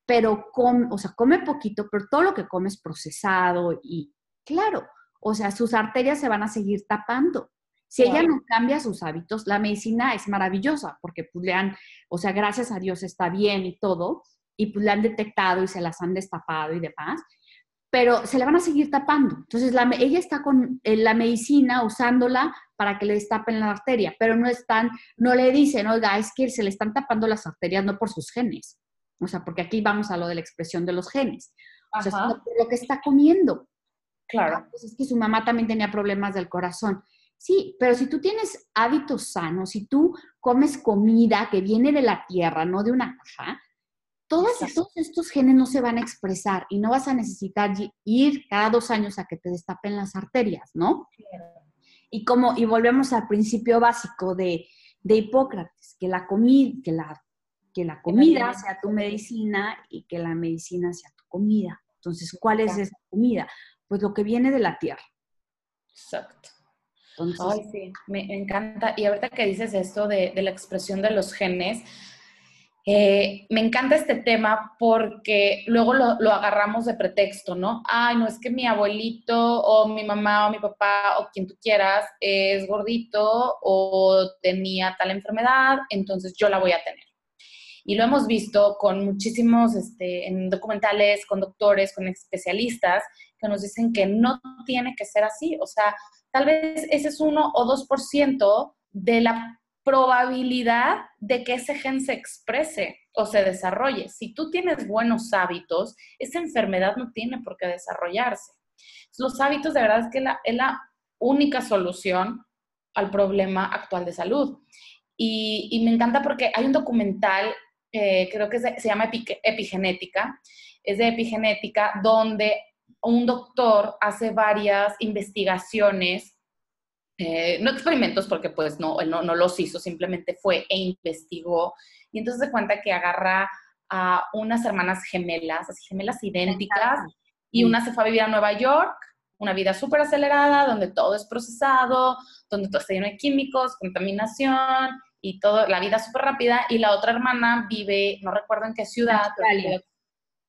pero come, o sea, come poquito, pero todo lo que come es procesado y claro, o sea, sus arterias se van a seguir tapando. Si ella no cambia sus hábitos, la medicina es maravillosa porque pues le han, o sea, gracias a Dios está bien y todo, y pues la han detectado y se las han destapado y demás, pero se le van a seguir tapando. Entonces, la, ella está con eh, la medicina usándola para que le destapen la arteria, pero no están, no le dicen, oiga, es que se le están tapando las arterias no por sus genes, o sea, porque aquí vamos a lo de la expresión de los genes, o sea, por lo que está comiendo. Claro. Pues es que su mamá también tenía problemas del corazón. Sí, pero si tú tienes hábitos sanos, si tú comes comida que viene de la tierra, no de una caja, todos estos, genes no se van a expresar y no vas a necesitar ir cada dos años a que te destapen las arterias, ¿no? Y como, y volvemos al principio básico de, Hipócrates, que la, comida, que, la, que la comida sea tu medicina y que la medicina sea tu comida. Entonces, ¿cuál es esa comida? Pues lo que viene de la tierra. Exacto. Ay, sí, me encanta. Y ahorita que dices esto de, de la expresión de los genes, eh, me encanta este tema porque luego lo, agarramos de pretexto, ¿no? Ay, no es que mi abuelito o mi mamá o mi papá o quien tú quieras es gordito o tenía tal enfermedad, entonces yo la voy a tener. Y lo hemos visto con muchísimos, este, en documentales, con doctores, con especialistas, que nos dicen que no tiene que ser así. O sea, tal vez ese es uno o dos por ciento de la probabilidad de que ese gen se exprese o se desarrolle. Si tú tienes buenos hábitos, esa enfermedad no tiene por qué desarrollarse. Los hábitos de verdad es que es la única solución al problema actual de salud. Y, me encanta porque hay un documental, eh, creo que se, llama Epigenética, es de epigenética, donde un doctor hace varias investigaciones eh, no experimentos porque pues no, él no, los hizo, simplemente fue e investigó. Y entonces se cuenta que agarra a unas hermanas gemelas, así gemelas idénticas, y una se fue a vivir a Nueva York, una vida súper acelerada, donde todo es procesado, donde todo está lleno de químicos, contaminación y todo, la vida súper rápida. Y la otra hermana vive, no recuerdo en qué ciudad,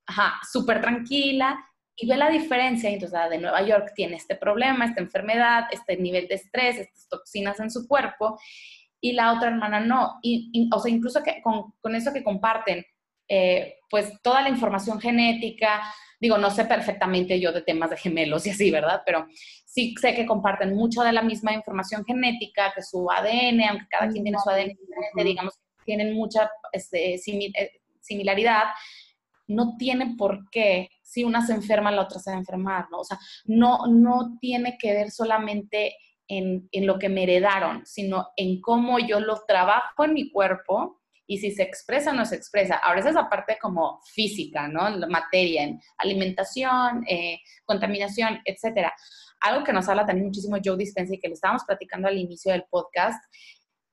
ajá, súper tranquila y ve la diferencia. Entonces, la de Nueva York tiene este problema, esta enfermedad, este nivel de estrés, estas toxinas en su cuerpo, y la otra hermana no. Y, o sea, incluso que con, con eso que comparten, eh, pues toda la información genética, digo, no sé perfectamente yo de temas de gemelos y así, ¿verdad? Pero sí sé que comparten mucho de la misma información genética, que su ADN, aunque cada quien tiene su ADN diferente, digamos, tienen mucha este, eh, similaridad, no tiene por qué, si una se enferma, la otra se va a enfermar, ¿no? O sea, no, no tiene que ver solamente en, en lo que me heredaron, sino en cómo yo lo trabajo en mi cuerpo y si se expresa o no se expresa. Ahora esa es la parte como física, ¿no? La materia, en alimentación, eh, contaminación, etcétera. Algo que nos habla también muchísimo Joe Dispenza y que le estábamos platicando al inicio del podcast,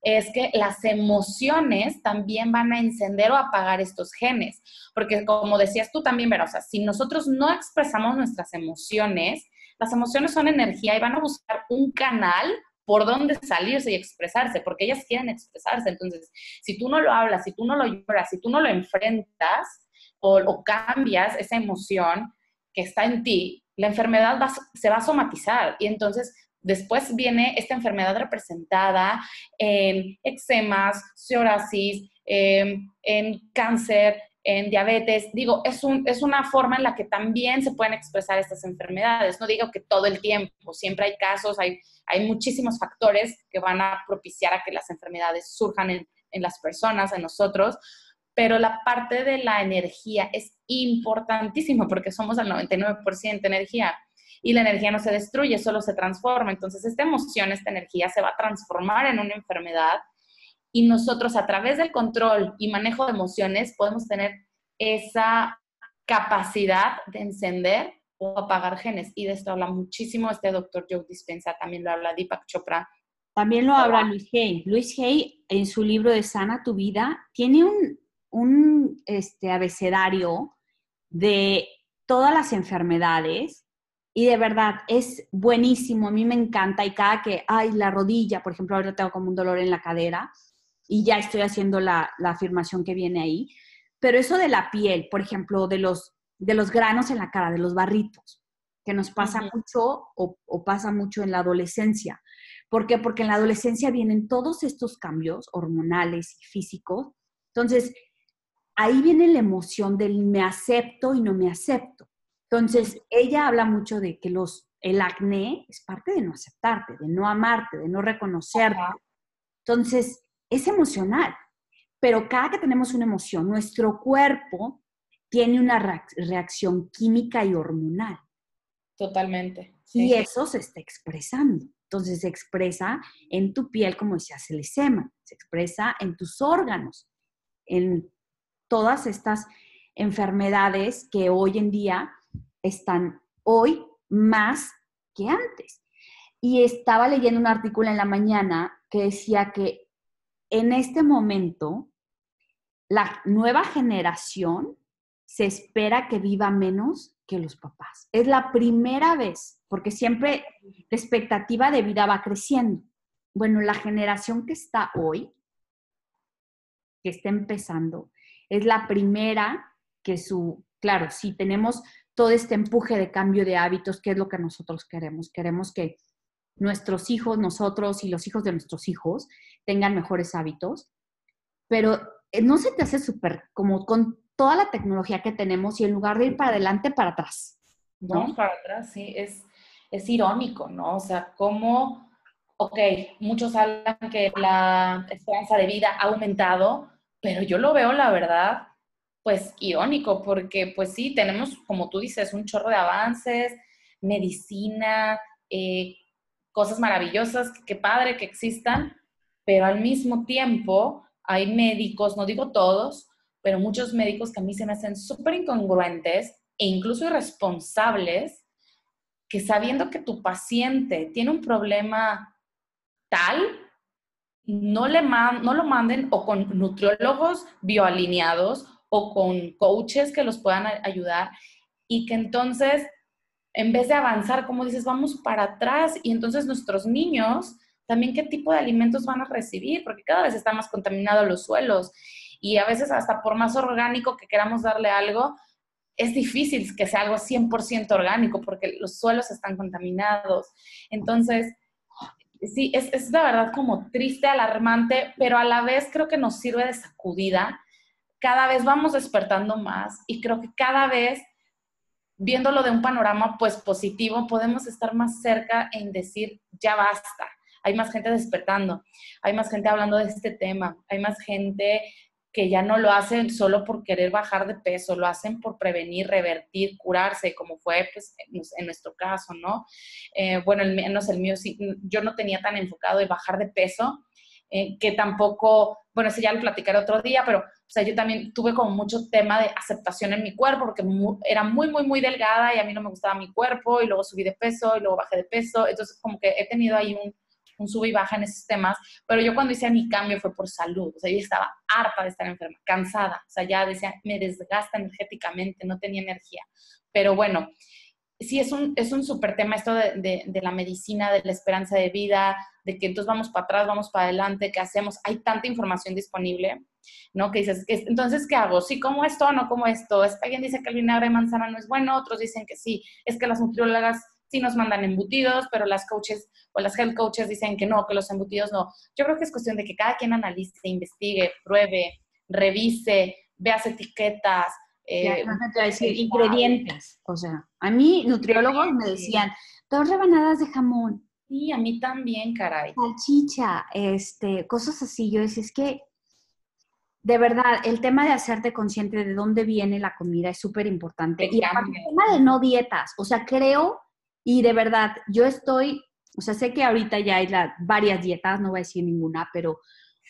es que las emociones también van a encender o apagar estos genes. Porque como decías tú también, Vera, o sea, si nosotros no expresamos nuestras emociones, las emociones son energía y van a buscar un canal por dónde salirse y expresarse, porque ellas quieren expresarse. Entonces, si tú no lo hablas, si tú no lo lloras, si tú no lo enfrentas o, cambias esa emoción que está en ti, la enfermedad se va a somatizar y entonces después viene esta enfermedad representada en eczemas, psoriasis, em, en cáncer, en diabetes. Digo, es, un, una forma en la que también se pueden expresar estas enfermedades. No digo que todo el tiempo, siempre hay casos, hay, muchísimos factores que van a propiciar a que las enfermedades surjan en, las personas, en nosotros, pero la parte de la energía es importantísima porque somos el 99% energía y la energía no se destruye, solo se transforma. Entonces, esta emoción, esta energía se va a transformar en una enfermedad y nosotros a través del control y manejo de emociones podemos tener esa capacidad de encender o apagar genes. Y de esto habla muchísimo este doctor Joe Dispensa, también lo habla Deepak Chopra. También lo habla Luis Hay. Luis Hay, en su libro de Sana tu Vida, tiene un, un este, abecedario de todas las enfermedades y de verdad es buenísimo. A mí me encanta y cada que, ay, la rodilla, por ejemplo, ahora tengo como un dolor en la cadera, y ya estoy haciendo la, afirmación que viene ahí. Pero eso de la piel, por ejemplo, de los, de los granos en la cara, de los barritos, que nos pasa mucho o, pasa mucho en la adolescencia. ¿Por qué? Porque en la adolescencia vienen todos estos cambios hormonales y físicos. Entonces, ahí viene la emoción del me acepto y no me acepto. Entonces, ella habla mucho de que los, el acné es parte de no aceptarte, de no amarte, de no reconocerte. Entonces, es emocional, pero cada que tenemos una emoción, nuestro cuerpo tiene una reacción química y hormonal. Totalmente. Y eso se está expresando. Entonces se expresa en tu piel, como decía selecema, se expresa en tus órganos, en todas estas enfermedades que hoy en día están hoy más que antes. Y estaba leyendo un artículo en la mañana que decía que en este momento, la nueva generación se espera que viva menos que los papás. Es la primera vez, porque siempre la expectativa de vida va creciendo. Bueno, la generación que está hoy, que está empezando, es la primera que su, claro, si tenemos todo este empuje de cambio de hábitos, ¿qué es lo que nosotros queremos? Queremos que nuestros hijos, nosotros y los hijos de nuestros hijos tengan mejores hábitos, pero eh, no se te hace súper como con toda la tecnología que tenemos y en lugar de ir para adelante, para atrás. ¿no? para atrás, sí, es, es irónico, ¿no? O sea, cómo, ok, muchos hablan que la esperanza de vida ha aumentado, pero yo lo veo, la verdad, pues irónico, porque pues sí, tenemos, como tú dices, un chorro de avances, medicina, eh, cosas maravillosas, qué padre que existan, pero al mismo tiempo hay médicos, no digo todos, pero muchos médicos que a mí se me hacen súper incongruentes e incluso irresponsables, que sabiendo que tu paciente tiene un problema tal, no, le no lo manden o con nutriólogos bioalineados o con coaches que los puedan ayudar y que entonces en vez de avanzar, como dices, vamos para atrás y entonces nuestros niños también qué tipo de alimentos van a recibir, porque cada vez están más contaminados los suelos y a veces hasta por más orgánico que queramos darle algo, es difícil que sea algo 100% orgánico porque los suelos están contaminados. Entonces, sí, es, es la verdad como triste, alarmante, pero a la vez creo que nos sirve de sacudida. Cada vez vamos despertando más y creo que cada vez viéndolo de un panorama pues positivo, podemos estar más cerca en decir, ya basta. Hay más gente despertando, hay más gente hablando de este tema, hay más gente que ya no lo hacen solo por querer bajar de peso, lo hacen por prevenir, revertir, curarse, como fue pues, en nuestro caso, ¿no? Eh, bueno, el menos el mío, sí, yo no tenía tan enfocado en bajar de peso, eh, que tampoco, bueno, ese ya lo platicaré otro día, pero, o sea, yo también tuve como mucho tema de aceptación en mi cuerpo, porque era muy, muy, muy delgada y a mí no me gustaba mi cuerpo, y luego subí de peso, y luego bajé de peso, entonces como que he tenido ahí un, un sub y baja en esos temas, pero yo cuando hice mi cambio fue por salud, o sea, yo estaba harta de estar enferma, cansada, o sea, ya decía, me desgasta energéticamente, no tenía energía, pero bueno, sí es un, es un súper tema esto de, de, la medicina, de la esperanza de vida, de que entonces vamos para atrás, vamos para adelante, ¿qué hacemos? Hay tanta información disponible, ¿no? Que dices, entonces, ¿qué hago? ¿Sí como esto o no como esto? Alguien dice que el vinagre de manzana no es bueno, otros dicen que sí, es que las nutriólogas sí nos mandan embutidos, pero las coaches o las health coaches dicen que no, que los embutidos no. Yo creo que es cuestión de que cada quien analice, investigue, pruebe, revise, veas etiquetas. Eh, decir, ingredientes. O sea, a mí nutriólogos me decían, dos rebanadas de jamón. Sí, a mí también, caray. Salchicha, este, cosas así. Yo decía, es que de verdad, el tema de hacerte consciente de dónde viene la comida es súper importante. Y el tema de no dietas, o sea, creo y de verdad, yo estoy, o sea, sé que ahorita ya hay varias dietas, no voy a decir ninguna, pero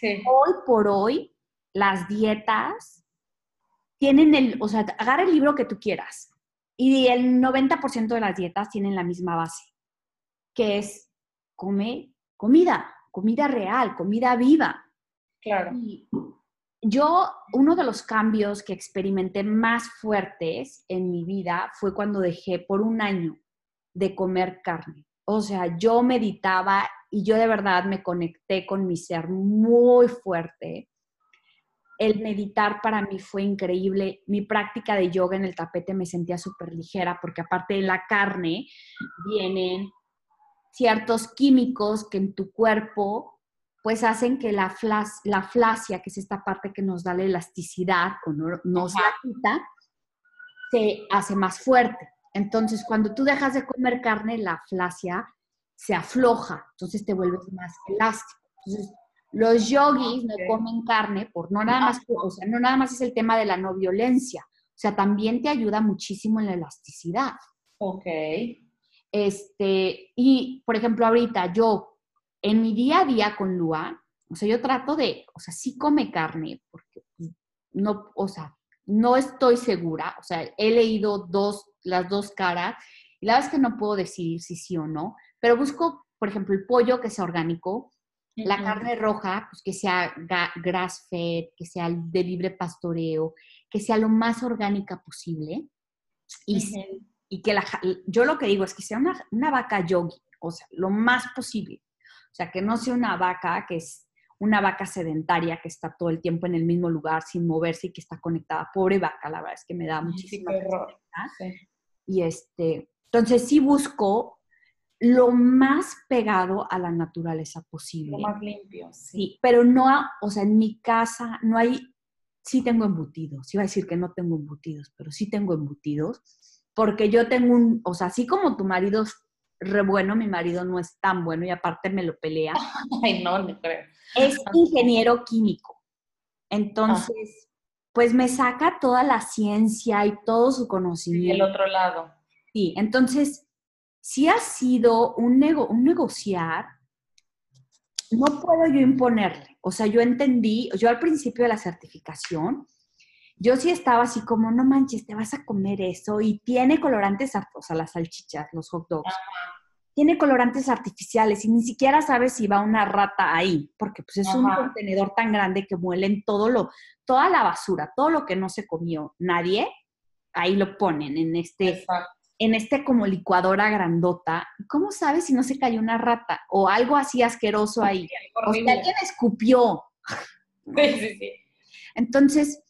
hoy por hoy las dietas tienen el, o sea, agarra el libro que tú quieras y el 90% de las dietas tienen la misma base, que es come comida, comida real, comida viva. Claro. yo, uno de los cambios que experimenté más fuertes en mi vida fue cuando dejé por un año de comer carne. O sea, yo meditaba y yo de verdad me conecté con mi ser muy fuerte. El meditar para mí fue increíble. Mi práctica de yoga en el tapete me sentía súper ligera porque aparte de la carne vienen ciertos químicos que en tu cuerpo pues hacen que la, flas, la flasia, que es esta parte que nos da la elasticidad o nos la quita, se hace más fuerte. Entonces, cuando tú dejas de comer carne, la flasia se afloja, entonces te vuelves más elástico. Entonces, los yogis no comen carne por no nada más, o sea, no nada más es el tema de la no violencia, o sea, también te ayuda muchísimo en la elasticidad. Ok. Este, y por ejemplo, ahorita yo, en mi día a día con Lua, o sea, yo trato de, o sea, sí come carne, porque pues, no, o sea, no estoy segura, o sea, he leído dos las dos caras. Y la verdad es que no puedo decidir si sí o no, pero busco, por ejemplo, el pollo que sea orgánico, la carne roja, pues que sea grass fed, que sea de libre pastoreo, que sea lo más orgánica posible. Y, y que la, yo lo que digo es que sea una, una vaca yogi, o sea, lo más posible. O sea, que no sea una vaca que es una vaca sedentaria que está todo el tiempo en el mismo lugar sin moverse y que está conectada. Pobre vaca, la verdad es que me da muchísima sí, y este, entonces sí busco lo más pegado a la naturaleza posible. Lo más limpio, sí. pero no, o sea, en mi casa no hay, sí tengo embutidos, iba a decir que no tengo embutidos, pero sí tengo embutidos, porque yo tengo un, o sea, así como tu marido es re bueno, mi marido no es tan bueno y aparte me lo pelea. Ay, no, no creo. Es ingeniero químico. Entonces, pues me saca toda la ciencia y todo su conocimiento. Y el otro lado. Sí, entonces, si ha sido un, un negociar, no puedo yo imponerle. O sea, yo entendí, yo al principio de la certificación, yo sí estaba así como, no manches, te vas a comer eso y tiene colorantes, o sea, las salchichas, los hot dogs tiene colorantes artificiales y ni siquiera sabes si va una rata ahí, porque pues es un contenedor tan grande que muelen todo lo, toda la basura, todo lo que no se comió nadie, ahí lo ponen en este, en este como licuadora grandota. ¿Cómo sabes si no se cayó una rata o algo así asqueroso ahí? O sea, alguien escupió. Sí, sí, sí. Entonces,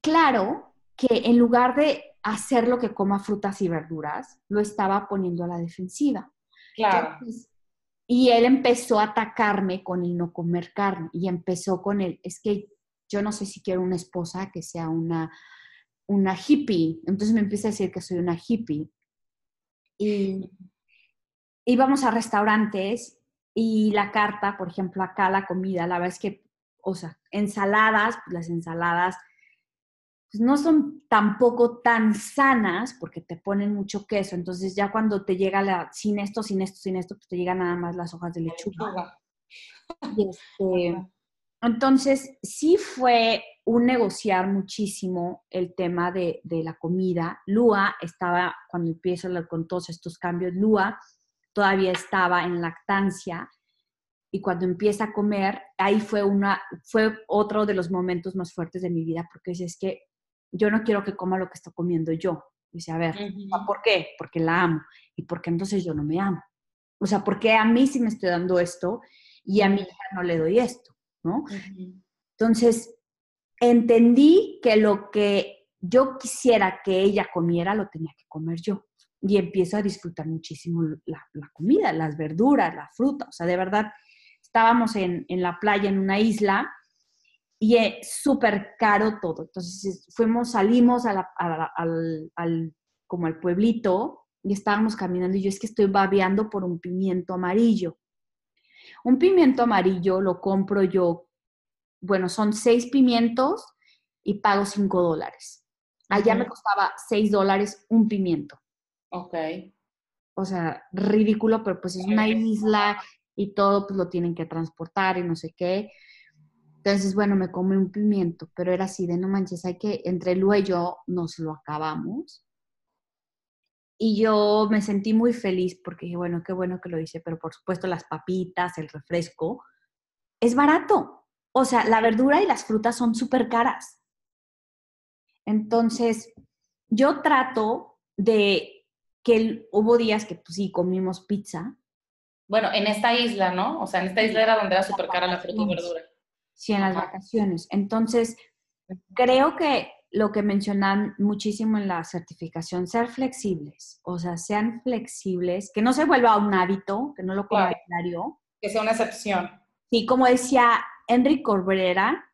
claro que en lugar de hacer lo que coma frutas y verduras, lo estaba poniendo a la defensiva. Claro. Entonces, y él empezó a atacarme con el no comer carne y empezó con el, es que yo no sé si quiero una esposa que sea una, una hippie. Entonces me empieza a decir que soy una hippie. Y íbamos a restaurantes y la carta, por ejemplo, acá la comida, la verdad es que, o sea, ensaladas, pues las ensaladas pues no son tampoco tan sanas porque te ponen mucho queso. Entonces ya cuando te llega la, sin esto, sin esto, sin esto, pues te llegan nada más las hojas de lechuga. Este, entonces sí fue un negociar muchísimo el tema de, de, la comida. Lua estaba, cuando empiezo con todos estos cambios, Lua todavía estaba en lactancia y cuando empieza a comer, ahí fue, una, fue otro de los momentos más fuertes de mi vida porque es que yo no quiero que coma lo que está comiendo yo. Dice, a ver, ¿por qué? Porque la amo. ¿Y porque entonces yo no me amo? O sea, porque a mí sí me estoy dando esto y a mi hija no le doy esto, ¿no? Entonces, entendí que lo que yo quisiera que ella comiera, lo tenía que comer yo. Y empiezo a disfrutar muchísimo la, comida, las verduras, la fruta. O sea, de verdad, estábamos en, en la playa, en una isla, y es súper caro todo. Entonces fuimos, salimos al, al, como al pueblito y estábamos caminando y yo es que estoy babeando por un pimiento amarillo. Un pimiento amarillo lo compro yo, bueno, son seis pimientos y pago cinco dólares. Allá me costaba seis dólares un pimiento. Ok. O sea, ridículo, pero pues es una isla y todo pues lo tienen que transportar y no sé qué. Entonces, bueno, me comí un pimiento, pero era así de no manches, hay que, entre Lua y yo nos lo acabamos. Y yo me sentí muy feliz porque dije, bueno, qué bueno que lo hice, pero por supuesto las papitas, el refresco, es barato. O sea, la verdura y las frutas son súper caras. Entonces, yo trato de que hubo días que pues sí comimos pizza. Bueno, en esta isla, ¿no? O sea, en esta isla era donde era súper cara la fruta y verdura. Sí, en las vacaciones. Entonces, creo que lo que mencionan muchísimo en la certificación, ser flexibles, o sea, sean flexibles, que no se vuelva un hábito, que no lo diario. Que sea una excepción. Sí, como decía Enrique Corberera,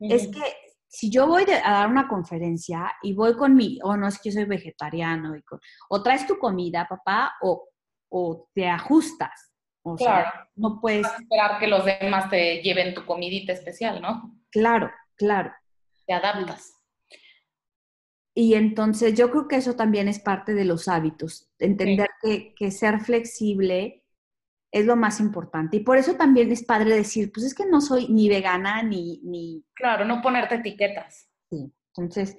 es que si yo voy a dar una conferencia y voy con mi, o no es que yo soy vegetariano, y o traes tu comida, papá, o, o te ajustas. O claro. Sea, no puedes... esperar que los demás te lleven tu comidita especial, ¿no? Claro, claro. Te adaptas. Y entonces yo creo que eso también es parte de los hábitos, entender que, que, ser flexible es lo más importante. Y por eso también es padre decir, pues es que no soy ni vegana ni... ni... Claro, no ponerte etiquetas. Sí, entonces,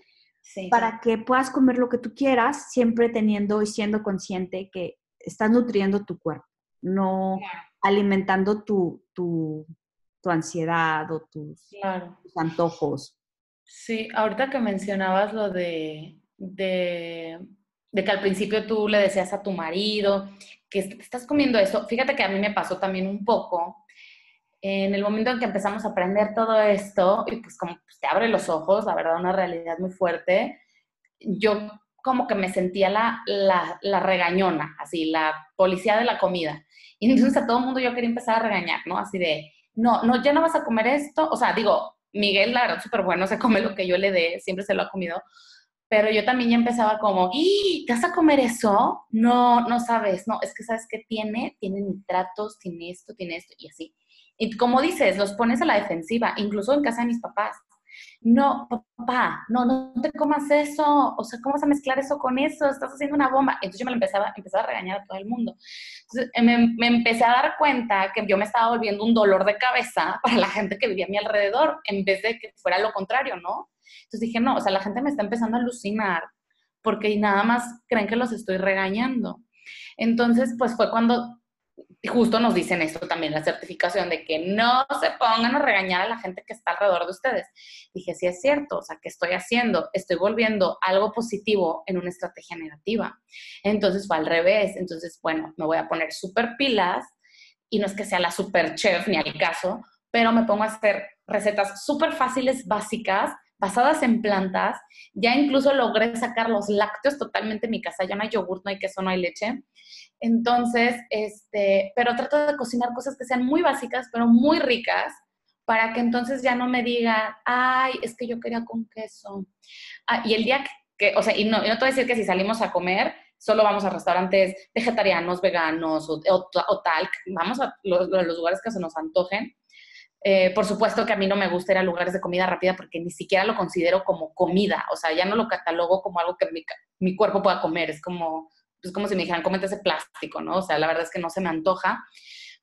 para que puedas comer lo que tú quieras, siempre teniendo y siendo consciente que estás nutriendo tu cuerpo no alimentando tu, tu, ansiedad o tus, antojos. Sí, ahorita que mencionabas lo de, de, que al principio tú le decías a tu marido que estás comiendo eso, fíjate que a mí me pasó también un poco. En el momento en que empezamos a aprender todo esto, y pues como pues, te abre los ojos, la verdad, una realidad muy fuerte, yo como que me sentía la, la, la, regañona, así, la policía de la comida. Y entonces a todo el mundo yo quería empezar a regañar, ¿no? Así de, no, no, ya no vas a comer esto. O sea, digo, Miguel, la verdad, súper bueno, se come lo que yo le dé, siempre se lo ha comido. Pero yo también ya empezaba como, ¿y te vas a comer eso? No, no sabes, no, es que sabes que tiene, tiene nitratos, tiene esto, tiene esto, y así. Y como dices, los pones a la defensiva, incluso en casa de mis papás no, papá, no, no te comas eso, o sea, ¿cómo vas a mezclar eso con eso? Estás haciendo una bomba. Entonces yo me empezaba, empezaba a regañar a todo el mundo. Entonces eh, me, me, empecé a dar cuenta que yo me estaba volviendo un dolor de cabeza para la gente que vivía a mi alrededor, en vez de que fuera lo contrario, ¿no? Entonces dije, no, o sea, la gente me está empezando a alucinar porque nada más creen que los estoy regañando. Entonces, pues fue cuando justo nos dicen esto también, la certificación de que no se pongan a regañar a la gente que está alrededor de ustedes. Dije, sí es cierto, o sea, ¿qué estoy haciendo? Estoy volviendo algo positivo en una estrategia negativa. Entonces fue al revés. Entonces, bueno, me voy a poner súper pilas y no es que sea la super chef ni al caso, pero me pongo a hacer recetas súper fáciles, básicas, basadas en plantas. Ya incluso logré sacar los lácteos totalmente en mi casa. Ya no hay yogurt, no hay queso, no hay leche. Entonces, este, pero trato de cocinar cosas que sean muy básicas, pero muy ricas, para que entonces ya no me digan, ay, es que yo quería con queso. Ah, y el día que, o sea, y no, no te voy a decir que si salimos a comer, solo vamos a restaurantes vegetarianos, veganos o, o, tal, vamos a los, lugares que se nos antojen. Eh, por supuesto que a mí no me gusta ir a lugares de comida rápida porque ni siquiera lo considero como comida, o sea, ya no lo catalogo como algo que mi, mi cuerpo pueda comer, es como, es como si me dijeran, cómete ese plástico, ¿no? O sea, la verdad es que no se me antoja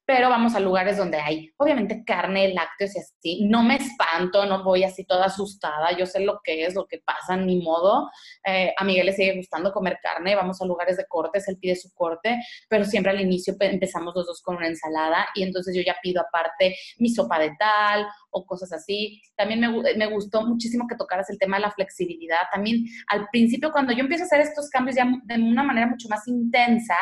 pero vamos a lugares donde hay, obviamente, carne, lácteos y así. No me espanto, no voy así toda asustada, yo sé lo que es, lo que pasa, ni modo. Eh, a Miguel le sigue gustando comer carne, vamos a lugares de cortes, él pide su corte, pero siempre al inicio empezamos los dos con una ensalada y entonces yo ya pido aparte mi sopa de tal o cosas así. También me, gustó muchísimo que tocaras el tema de la flexibilidad. También al principio, cuando yo empiezo a hacer estos cambios ya de una manera mucho más intensa,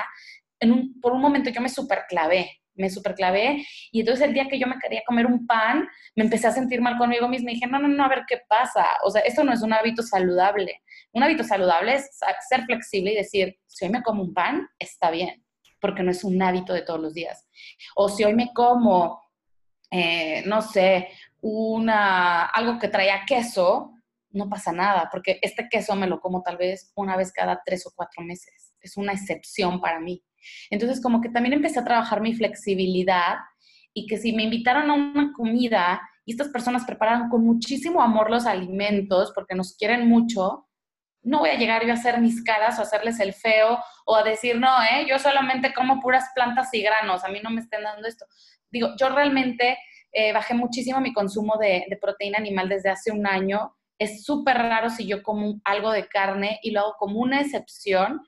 por un momento yo me superclavé me superclavé. Y entonces el día que yo me quería comer un pan, me empecé a sentir mal conmigo misma y dije, no, no, no, a ver qué pasa. O sea, esto no es un hábito saludable. Un hábito saludable es ser flexible y decir, si hoy me como un pan, está bien, porque no es un hábito de todos los días. O si hoy me como, eh, no sé, una, algo que traía queso, no pasa nada, porque este queso me lo como tal vez una vez cada tres o cuatro meses. Es una excepción para mí. Entonces, como que también empecé a trabajar mi flexibilidad y que si me invitaron a una comida y estas personas preparan con muchísimo amor los alimentos porque nos quieren mucho, no voy a llegar yo a hacer mis caras o hacerles el feo o a decir, no, ¿eh? yo solamente como puras plantas y granos, a mí no me estén dando esto. Digo, yo realmente eh, bajé muchísimo mi consumo de, de proteína animal desde hace un año. Es súper raro si yo como algo de carne y lo hago como una excepción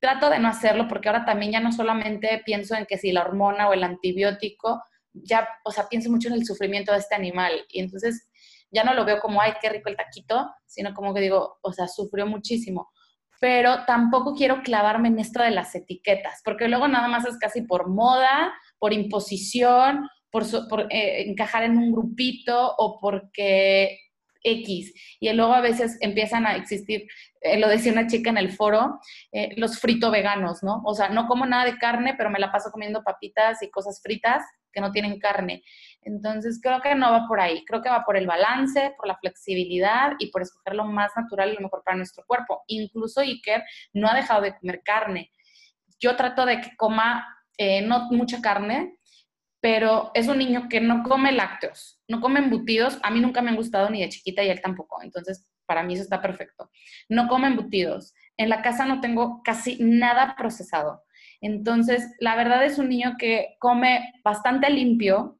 trato de no hacerlo porque ahora también ya no solamente pienso en que si la hormona o el antibiótico, ya, o sea, pienso mucho en el sufrimiento de este animal y entonces ya no lo veo como, ay, qué rico el taquito, sino como que digo, o sea, sufrió muchísimo. Pero tampoco quiero clavarme en esto de las etiquetas, porque luego nada más es casi por moda, por imposición, por, eh, encajar en un grupito o porque X. Y luego a veces empiezan a existir, eh, lo decía una chica en el foro, eh, los frito veganos, ¿no? O sea, no como nada de carne, pero me la paso comiendo papitas y cosas fritas que no tienen carne. Entonces, creo que no va por ahí. Creo que va por el balance, por la flexibilidad y por escoger lo más natural y lo mejor para nuestro cuerpo. Incluso Iker no ha dejado de comer carne. Yo trato de que coma eh, no mucha carne, pero es un niño que no come lácteos, no come embutidos. A mí nunca me han gustado ni de chiquita y él tampoco. Entonces, para mí eso está perfecto. No come embutidos. En la casa no tengo casi nada procesado. Entonces, la verdad es un niño que come bastante limpio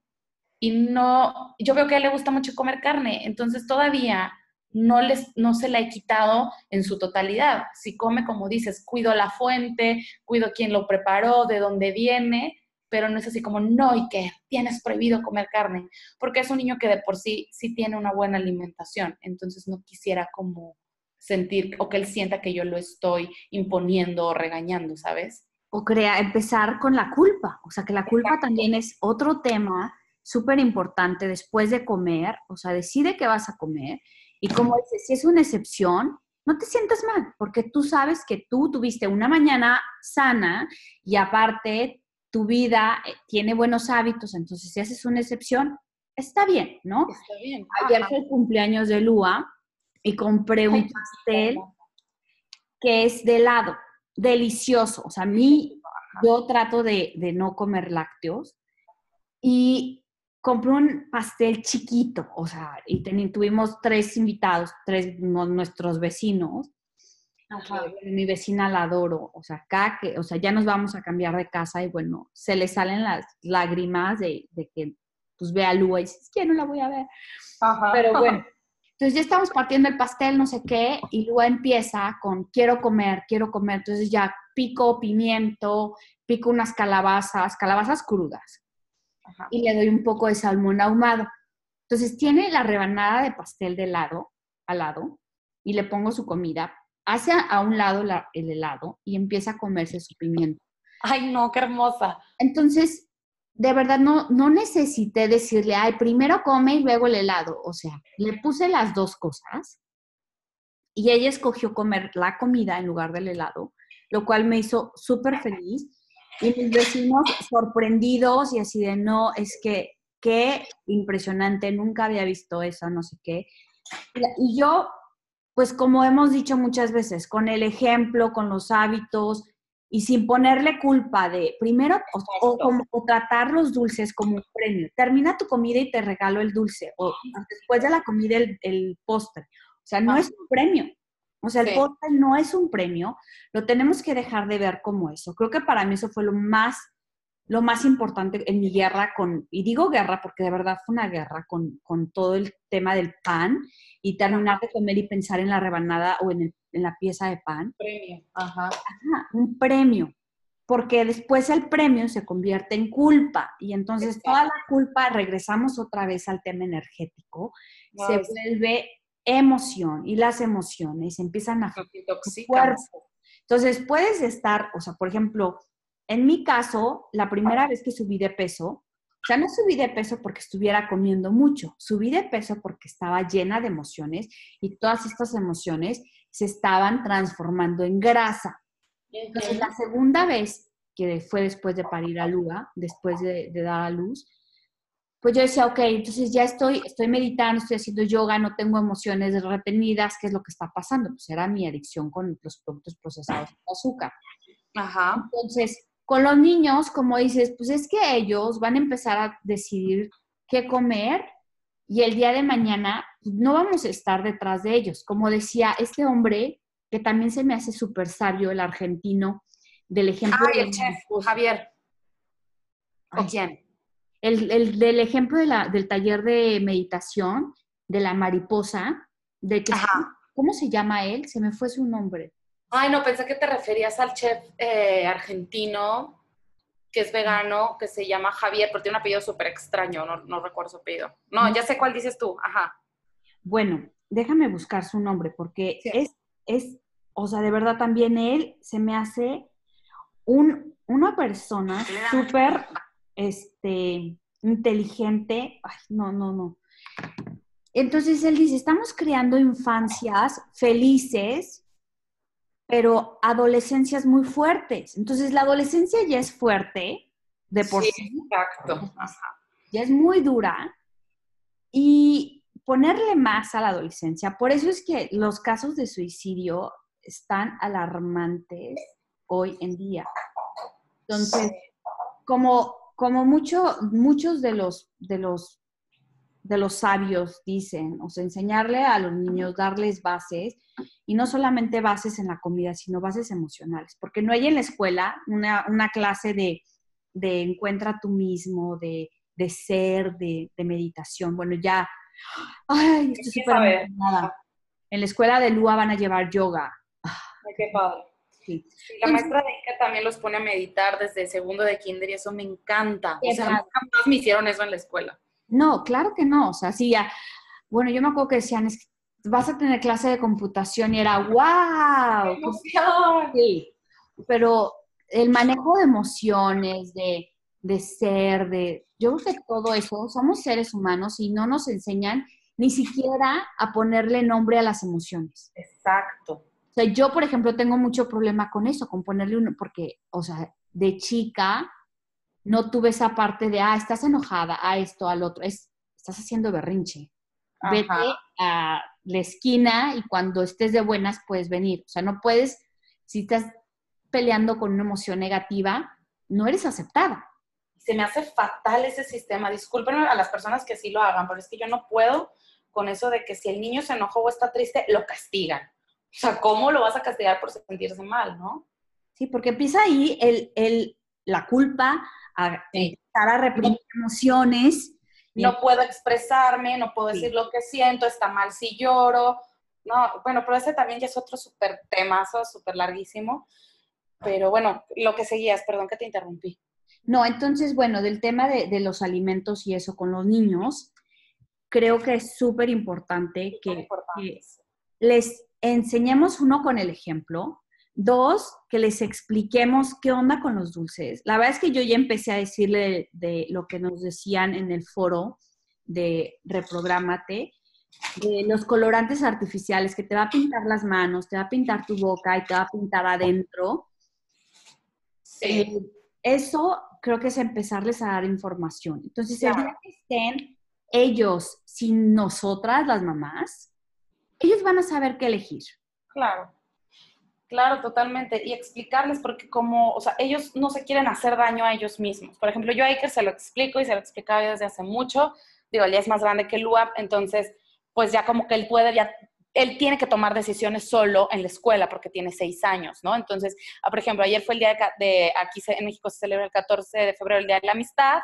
y no, yo veo que a él le gusta mucho comer carne. Entonces, todavía no, les, no se la he quitado en su totalidad. Si come, como dices, cuido la fuente, cuido quién lo preparó, de dónde viene, pero no es así como, no, y que tienes prohibido comer carne, porque es un niño que de por sí sí tiene una buena alimentación, entonces no quisiera como sentir o que él sienta que yo lo estoy imponiendo o regañando, ¿sabes? O crea, empezar con la culpa, o sea, que la culpa también es otro tema súper importante después de comer, o sea, decide qué vas a comer y como dices, si es una excepción, no te sientas mal, porque tú sabes que tú tuviste una mañana sana y aparte tu vida eh, tiene buenos hábitos, entonces si haces una excepción, está bien, ¿no? Está bien. Ayer fue el cumpleaños de Lua y compré un pastel que es de helado, delicioso. O sea, a mí, yo trato de, no comer lácteos y compré un pastel chiquito, o sea, y tuvimos tres invitados, tres nuestros vecinos, mi vecina la adoro, o sea, acá que, o sea, ya nos vamos a cambiar de casa y bueno, se le salen las lágrimas de, que pues ve a Lua y dices, que no la voy a ver. Pero bueno, entonces ya estamos partiendo el pastel, no sé qué, y Lua empieza con quiero comer, quiero comer, entonces ya pico pimiento, pico unas calabazas, calabazas crudas, Ajá. y le doy un poco de salmón ahumado. Entonces tiene la rebanada de pastel de helado al lado y le pongo su comida, hace a un lado la- el helado y empieza a comerse su pimiento. Ay, no, qué hermosa. Entonces, de verdad no, no necesité decirle, ay, primero come y luego el helado. O sea, le puse las dos cosas y ella escogió comer la comida en lugar del helado, lo cual me hizo súper feliz. Y mis vecinos sorprendidos y así de, no, es que qué impresionante, nunca había visto eso, no sé qué. Y yo, pues como hemos dicho muchas veces, con el ejemplo, con los hábitos y sin ponerle culpa de, primero, o, como, o tratar los dulces como un premio. Termina tu comida y te regalo el dulce, o después de la comida el, el postre. O sea, no es un premio. O sea, el Sí. postre no es un premio, lo tenemos que dejar de ver como eso. Creo que para mí eso fue lo más, lo más importante en mi guerra con, y digo guerra porque de verdad fue una guerra con, con todo el tema del pan y terminar de comer y pensar en la rebanada o en, el- en la pieza de pan. Premio. Ajá. Ajá, un premio, porque después el premio se convierte en culpa y entonces Exacto. toda la culpa, regresamos otra vez al tema energético, se sí. vuelve emoción y las emociones empiezan a cuerpo. Entonces puedes estar, o sea, por ejemplo, en mi caso, la primera vez que subí de peso, o sea, no subí de peso porque estuviera comiendo mucho, subí de peso porque estaba llena de emociones y todas estas emociones se estaban transformando en grasa. Entonces, la segunda vez, que fue después de parir a Lua, después de, de dar a luz, pues yo decía, ok, entonces ya estoy, estoy meditando, estoy haciendo yoga, no tengo emociones retenidas, ¿qué es lo que está pasando? Pues era mi adicción con los productos procesados de azúcar. Ajá. Entonces, con los niños, como dices, pues es que ellos van a empezar a decidir qué comer y el día de mañana pues, no vamos a estar detrás de ellos. Como decía este hombre, que también se me hace súper sabio, el argentino, del ejemplo Ay, de el chef. Javier. ¿O Ay, quién? el, el del ejemplo de la- del taller de meditación de la mariposa, de que, Ajá. ¿cómo se llama él? Se me fue su nombre. Ay, no, pensé que te referías al chef eh, argentino que es vegano, que se llama Javier, pero tiene un apellido súper extraño, no, no recuerdo su apellido. No, ya sé cuál dices tú, ajá. Bueno, déjame buscar su nombre porque Sí. es, es, o sea, de verdad también él se me hace un, una persona súper, este, inteligente. Ay, no, no, no. Entonces él dice, estamos creando infancias felices, pero adolescencias muy fuertes. Entonces la adolescencia ya es fuerte de por Sí, sí, exacto. Ya es muy dura y ponerle más a la adolescencia. Por eso es que los casos de suicidio están alarmantes hoy en día. Entonces, como, como mucho, muchos de los, de, los, de los sabios dicen, o sea, enseñarle a los niños, darles bases, y no solamente bases en la comida, sino bases emocionales, porque no hay en la escuela una, una clase de, de encuentra tú mismo, de, de ser, de, de meditación. Bueno, ya, ay, estoy Sí, súper saber. emocionada. En la escuela de Lua van a llevar yoga. Qué padre. Sí. Sí, la maestra de Inca también los pone a meditar desde segundo de kinder y eso me encanta. O sea, jamás me hicieron eso en la escuela. No, claro que no. O sea, sí, ya. Bueno, yo me acuerdo que decían, es que vas a tener clase de computación y era, wow. ¡Qué emoción! Sí, pero el manejo de emociones, de, de ser, de... Yo creo que todo eso, somos seres humanos y no nos enseñan ni siquiera a ponerle nombre a las emociones. Exacto. O sea, yo, por ejemplo, tengo mucho problema con eso, con ponerle uno, porque, o sea, de chica no tuve esa parte de, ah, estás enojada, a esto, al otro, es, estás haciendo berrinche. Vete a la esquina y cuando estés de buenas puedes venir. O sea, no puedes, si estás peleando con una emoción negativa, no eres aceptada. Se me hace fatal ese sistema. Discúlpenme a las personas que sí lo hagan, pero es que yo no puedo con eso de que si el niño se enojó o está triste, lo castigan. O sea, ¿cómo lo vas a castigar por sentirse mal, no? Sí, porque empieza ahí el, el, la culpa a Sí. empezar a reprimir emociones. y No puedo expresarme, no puedo Sí. decir lo que siento, está mal si lloro. No, bueno, pero ese también ya es otro súper temazo, súper larguísimo. Pero bueno, lo que seguías, perdón que te interrumpí. No, entonces, bueno, del tema de, los alimentos y eso con los niños, creo que es súper importante que, les enseñemos uno con el ejemplo, dos, que les expliquemos qué onda con los dulces. La verdad es que yo ya empecé a decirle de lo que nos decían en el foro de Reprográmate, de los colorantes artificiales, que te va a pintar las manos, te va a pintar tu boca y te va a pintar adentro. Eh, eso creo que es empezarles a dar información. Entonces, el día que estén ellos sin nosotras, las mamás, ellos van a saber qué elegir. Claro. Claro, totalmente. Y explicarles porque como, o sea, ellos no se quieren hacer daño a ellos mismos. Por ejemplo, yo a Iker se lo explico y se lo explicaba desde hace mucho. Digo, él ya es más grande que Luab, entonces, pues ya como que él puede, ya, él tiene que tomar decisiones solo en la escuela porque tiene seis años, ¿no? Entonces, ah, por ejemplo, ayer fue el día de, de aquí en México se celebra el 14 de febrero, el Día de la Amistad,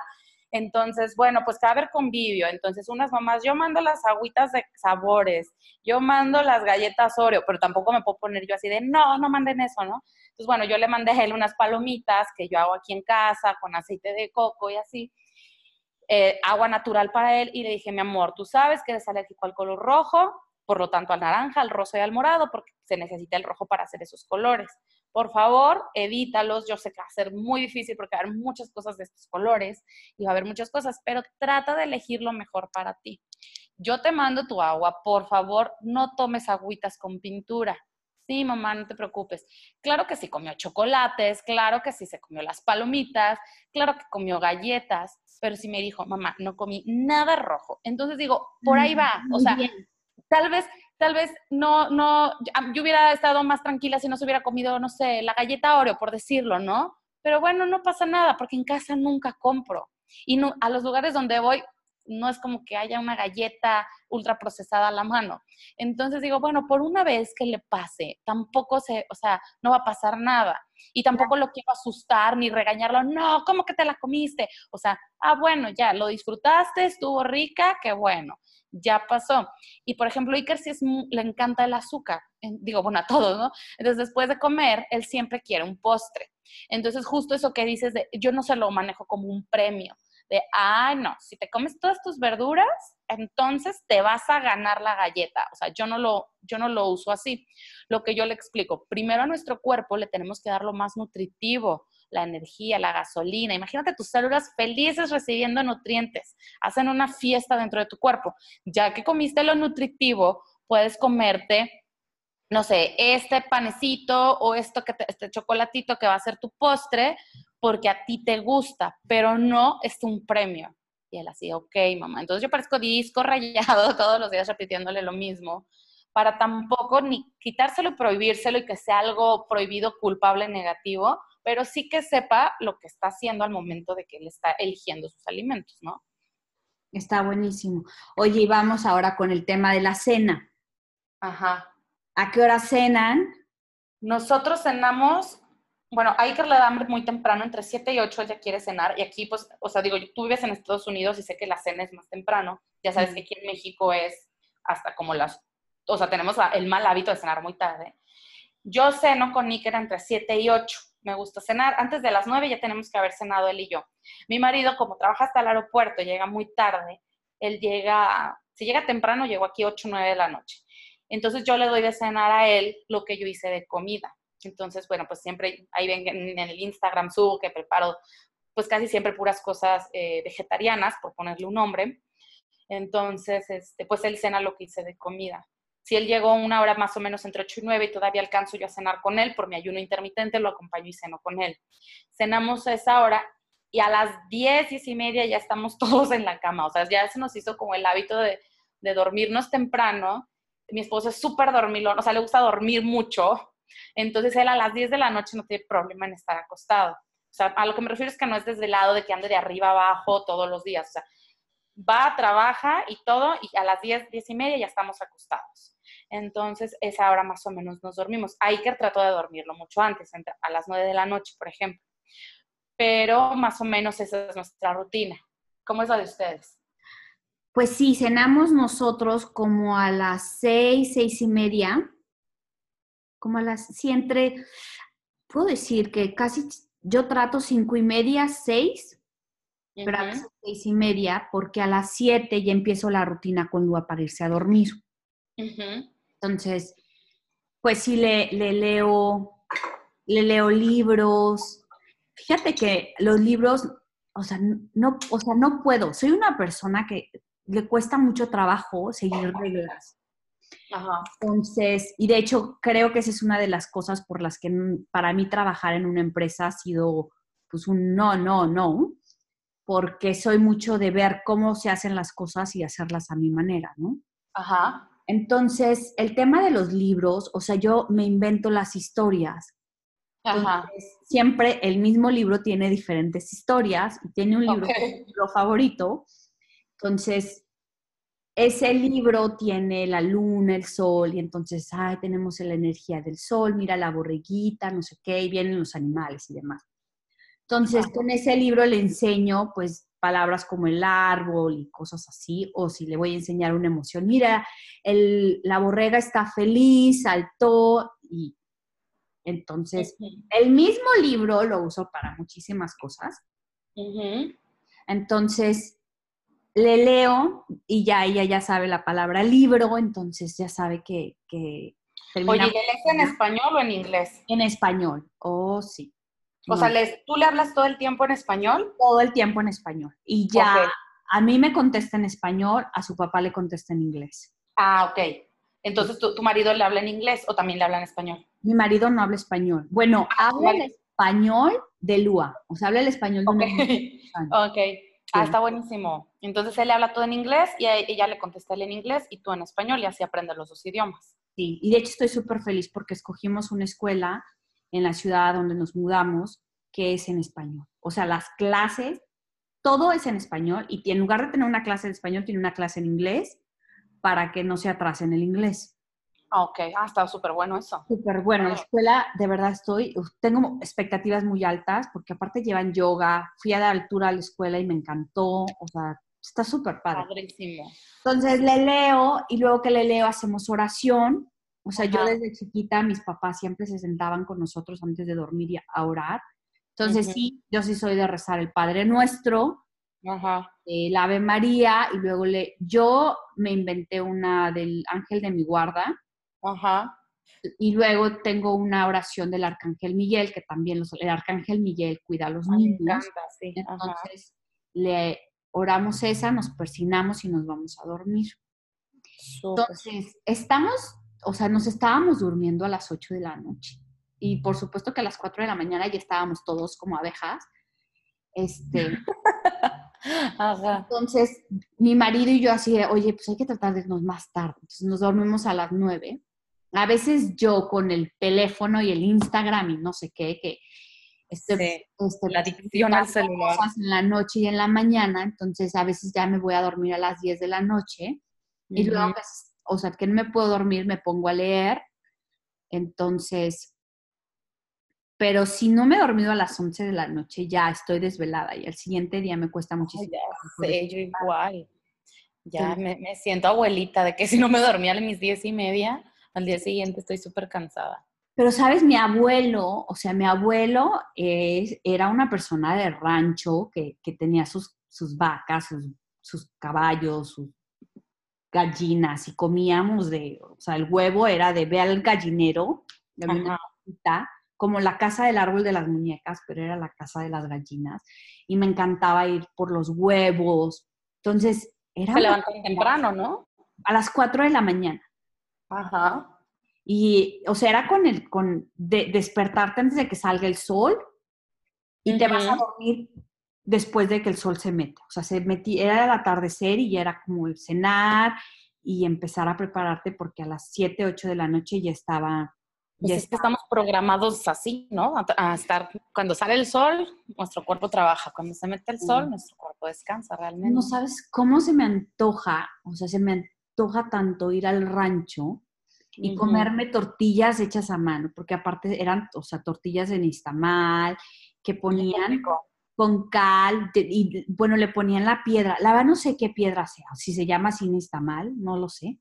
entonces, bueno, pues que va a haber convivio. Entonces, unas mamás, yo mando las agüitas de sabores, yo mando las galletas Oreo, pero tampoco me puedo poner yo así de, no, no manden eso, ¿no? Entonces, bueno, yo le mandé a él unas palomitas que yo hago aquí en casa con aceite de coco y así. Eh, agua natural para él y le dije, mi amor, tú sabes que eres alérgico al color rojo, por lo tanto al naranja, al rosa y al morado, porque se necesita el rojo para hacer esos colores. Por favor, evítalos. Yo sé que va a ser muy difícil porque va a haber muchas cosas de estos colores y va a haber muchas cosas, pero trata de elegir lo mejor para ti. Yo te mando tu agua, por favor, no tomes agüitas con pintura. Sí, mamá, no te preocupes. Claro que sí comió chocolates, claro que sí se comió las palomitas, claro que comió galletas, pero sí me dijo, mamá, no comí nada rojo. Entonces digo, por ahí va. O sea, tal vez tal vez no, no, yo hubiera estado más tranquila si no se hubiera comido, no sé, la galleta Oreo, por decirlo, ¿no? Pero bueno, no pasa nada, porque en casa nunca compro. Y no, a los lugares donde voy, no es como que haya una galleta ultra procesada a la mano. Entonces digo, bueno, por una vez que le pase, tampoco se, o sea, no va a pasar nada. Y tampoco lo quiero asustar ni regañarlo, no, ¿cómo que te la comiste? O sea, ah, bueno, ya, lo disfrutaste, estuvo rica, qué bueno ya pasó. Y por ejemplo, Iker sí es, le encanta el azúcar, digo, bueno, a todos, ¿no? Entonces, después de comer, él siempre quiere un postre. Entonces, justo eso que dices de, yo no se lo manejo como un premio, de, ah, no, si te comes todas tus verduras, entonces te vas a ganar la galleta. O sea, yo no lo, yo no lo uso así. Lo que yo le explico, primero a nuestro cuerpo le tenemos que dar lo más nutritivo, la energía, la gasolina. Imagínate tus células felices recibiendo nutrientes. Hacen una fiesta dentro de tu cuerpo. Ya que comiste lo nutritivo, puedes comerte, no sé, este panecito o esto que este chocolatito que va a ser tu postre porque a ti te gusta, pero no es un premio. Y él así, ok, mamá. Entonces yo parezco disco rayado todos los días repitiéndole lo mismo para tampoco ni quitárselo y prohibírselo y que sea algo prohibido, culpable, negativo, pero sí que sepa lo que está haciendo al momento de que él está eligiendo sus alimentos, ¿no? Está buenísimo. Oye, y vamos ahora con el tema de la cena. Ajá. ¿A qué hora cenan? Nosotros cenamos, bueno, a Iker le da hambre muy temprano, entre 7 y 8 ella quiere cenar, y aquí, pues, o sea, digo, tú vives en Estados Unidos y sé que la cena es más temprano, ya sabes que aquí en México es hasta como las, o sea, tenemos el mal hábito de cenar muy tarde. Yo ceno con Iker entre 7 y 8 me gusta cenar. Antes de las nueve ya tenemos que haber cenado él y yo. Mi marido, como trabaja hasta el aeropuerto, llega muy tarde. Él llega, si llega temprano, llegó aquí ocho, nueve de la noche. Entonces yo le doy de cenar a él lo que yo hice de comida. Entonces, bueno, pues siempre ahí ven en el Instagram subo que preparo, pues casi siempre puras cosas eh, vegetarianas, por ponerle un nombre. Entonces, este, pues él cena lo que hice de comida. Si él llegó una hora más o menos entre 8 y 9 y todavía alcanzo yo a cenar con él por mi ayuno intermitente, lo acompaño y ceno con él. Cenamos a esa hora y a las 10, 10 y media ya estamos todos en la cama. O sea, ya se nos hizo como el hábito de, de dormirnos temprano. Mi esposo es súper dormilón, o sea, le gusta dormir mucho. Entonces él a las 10 de la noche no tiene problema en estar acostado. O sea, a lo que me refiero es que no es desde el lado de que ande de arriba abajo todos los días. O sea, va, trabaja y todo, y a las 10, 10 y media ya estamos acostados. Entonces, esa hora más o menos nos dormimos. Iker trató de dormirlo mucho antes, a las 9 de la noche, por ejemplo. Pero más o menos esa es nuestra rutina. ¿Cómo es la de ustedes? Pues sí, cenamos nosotros como a las seis, seis y media. Como a las, sí, entre, puedo decir que casi yo trato cinco y media, seis, pero a veces seis y media, porque a las siete ya empiezo la rutina con Lua para irse a dormir. Entonces, pues sí le, le, leo, le leo libros. Fíjate que los libros, o sea, no, o sea, no puedo. Soy una persona que le cuesta mucho trabajo seguir reglas. Ajá. Entonces, y de hecho creo que esa es una de las cosas por las que para mí trabajar en una empresa ha sido pues un no, no, no, porque soy mucho de ver cómo se hacen las cosas y hacerlas a mi manera, ¿no? Ajá. Entonces, el tema de los libros, o sea, yo me invento las historias. Ajá. siempre el mismo libro tiene diferentes historias y tiene un libro, libro favorito. Entonces, ese libro tiene la luna, el sol, y entonces, ay, tenemos la energía del sol, mira la borreguita, no sé qué, y vienen los animales y demás. Entonces, con ese libro le enseño, pues, palabras como el árbol y cosas así, o si le voy a enseñar una emoción, mira, la borrega está feliz, saltó, y entonces, el mismo libro lo uso para muchísimas cosas. Entonces, le leo y ya ella ya sabe la palabra libro, entonces ya sabe que... que Oye, ¿le lees en español o en inglés? En español, oh sí. O sea, ¿tú le hablas todo el tiempo en español? Todo el tiempo en español. Y ya a mí me contesta en español, a su papá le contesta en inglés. Ah, ok. Entonces, ¿tu, marido le habla en inglés o también le habla en español? Mi marido no habla español. Bueno, ah, habla el español de Lua. O sea, habla el español de okay. ok. Ah, está buenísimo. Entonces él le habla todo en inglés y ella le contesta él en inglés y tú en español y así aprende los dos idiomas. Sí, y de hecho estoy súper feliz porque escogimos una escuela en la ciudad donde nos mudamos que es en español. O sea, las clases, todo es en español y en lugar de tener una clase de español, tiene una clase en inglés para que no se atrase en el inglés. Ah, ok. Ah, está súper bueno eso. Súper bueno. La escuela, de verdad estoy, tengo expectativas muy altas porque aparte llevan yoga, fui a la altura a la escuela y me encantó, o sea, está súper padre. Padrísimo. Entonces le leo y luego que le leo hacemos oración. O sea, yo desde chiquita, mis papás siempre se sentaban con nosotros antes de dormir y a orar. Entonces sí, yo sí soy de rezar el Padre Nuestro, Ajá. el Ave María y luego le, yo me inventé una del Ángel de mi guarda Ajá. Y luego tengo una oración del Arcángel Miguel, que también el Arcángel Miguel cuida a los niños. Entonces, le oramos esa, nos persinamos y nos vamos a dormir. Entonces, estamos, o sea, nos estábamos durmiendo a las 8 de la noche. Y por supuesto que a las 4 de la mañana ya estábamos todos como abejas. Este. Entonces, mi marido y yo así, oye, pues hay que tratar de irnos más tarde. Entonces nos dormimos a las 9 a veces yo con el teléfono y el Instagram y no sé qué, que este, la adicción al celular. En la noche y en la mañana, entonces a veces ya me voy a dormir a las 10 de la noche y luego, pues, o sea, que no me puedo dormir, me pongo a leer. Entonces, pero si no me he dormido a las 11 de la noche, ya estoy desvelada y el siguiente día me cuesta muchísimo. ya sé, yo igual. Ya me, me, siento abuelita de que si no me dormía a mis 10 y media, al día siguiente estoy súper cansada. Pero, ¿sabes? Mi abuelo, o sea, mi abuelo era una persona de rancho que, tenía sus, sus vacas, sus, caballos, sus gallinas y comíamos de, o sea, el huevo era de ve al gallinero, de una como la casa del árbol de las muñecas, pero era la casa de las gallinas. Y me encantaba ir por los huevos. Entonces, era... Se levantan temprano, ¿no? A las 4 de la mañana. Ajá. Y, o sea, era con el, con despertarte antes de que salga el sol y te vas a dormir después de que el sol se mete. O sea, se metí, era el atardecer y ya era como el cenar y empezar a prepararte porque a las 7, 8 de la noche ya estaba... Pues ya estamos programados así, ¿no? A, estar, cuando sale el sol, nuestro cuerpo trabaja, cuando se mete el sol, nuestro cuerpo descansa realmente. No sabes cómo se me antoja, o sea, se me antoja tanto ir al rancho y comerme tortillas hechas a mano, porque aparte eran, o sea, tortillas de nistamal que ponían con cal y bueno, le ponían la piedra, la verdad no sé qué piedra sea, si se llama así nistamal, no lo sé,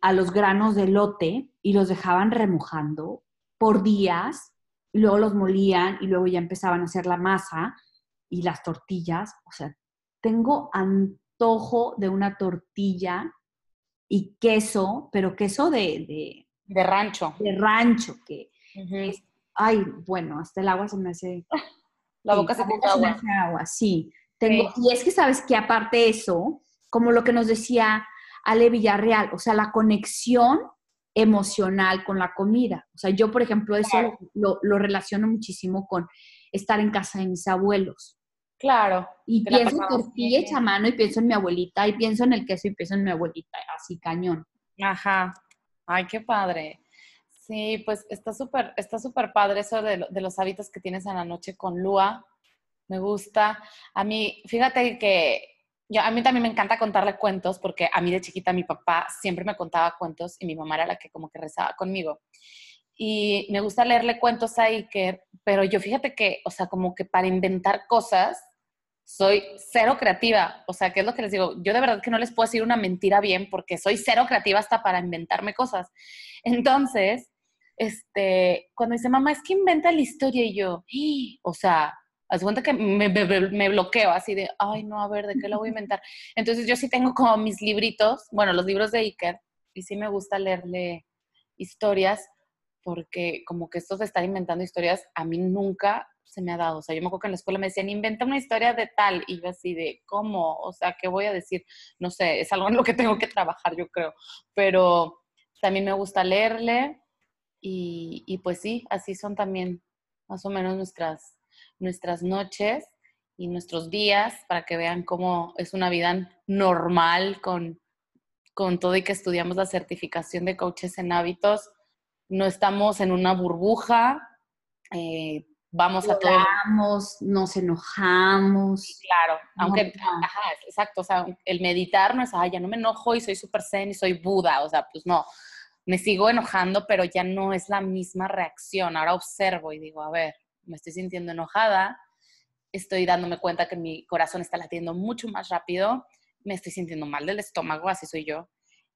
a los granos de lote y los dejaban remojando por días, y luego los molían y luego ya empezaban a hacer la masa y las tortillas. O sea, tengo antojo de una tortilla y queso, pero queso de... De, rancho. De rancho, que ay, bueno, hasta el agua se me hace... La boca se, me hace agua, sí. Tengo, Y es que sabes que aparte de eso, como lo que nos decía Ale Villarreal, o sea, la conexión emocional con la comida. O sea, yo, por ejemplo, eso lo, relaciono muchísimo con estar en casa de mis abuelos. Claro. Y pienso en tortilla a mano y pienso en mi abuelita y pienso en el queso y pienso en mi abuelita, así cañón. Ajá. Ay, qué padre. Sí, pues está súper, está súper padre eso de, de, los hábitos que tienes en la noche con Lua. Me gusta. A mí, fíjate que yo, a mí también me encanta contarle cuentos porque a mí de chiquita mi papá siempre me contaba cuentos y mi mamá era la que como que rezaba conmigo. Y me gusta leerle cuentos a Iker, pero yo fíjate que, o sea, como que para inventar cosas, soy cero creativa. O sea, ¿qué es lo que les digo? Yo de verdad que no les puedo decir una mentira bien porque soy cero creativa hasta para inventarme cosas. Entonces, este, cuando dice, mamá, es que inventa la historia y yo, o sea, haz cuenta que me, bloqueo así de, ay, no, a ver, ¿de qué lo voy a inventar? Entonces yo sí tengo como mis libritos, bueno, los libros de Iker, y sí me gusta leerle historias, porque como que esto de estar inventando historias, a mí nunca se me ha dado. O sea, yo me acuerdo que en la escuela me decían, inventa una historia de tal, y yo así de, ¿cómo? O sea, ¿qué voy a decir? No sé, es algo en lo que tengo que trabajar, yo creo. Pero también me gusta leerle, y, y pues sí, así son también más o menos nuestras nuestras noches y nuestros días para que vean cómo es una vida normal con, con todo y que estudiamos la certificación de coaches en hábitos. No estamos en una burbuja, eh, vamos a todo. Nos enojamos. claro, aunque, ajá, exacto, o sea, el meditar no es, ay, ya no me enojo y soy súper zen y soy Buda, o sea, pues no, me sigo enojando, pero ya no es la misma reacción. Ahora observo y digo, a ver, me estoy sintiendo enojada, estoy dándome cuenta que mi corazón está latiendo mucho más rápido, me estoy sintiendo mal del estómago, así soy yo.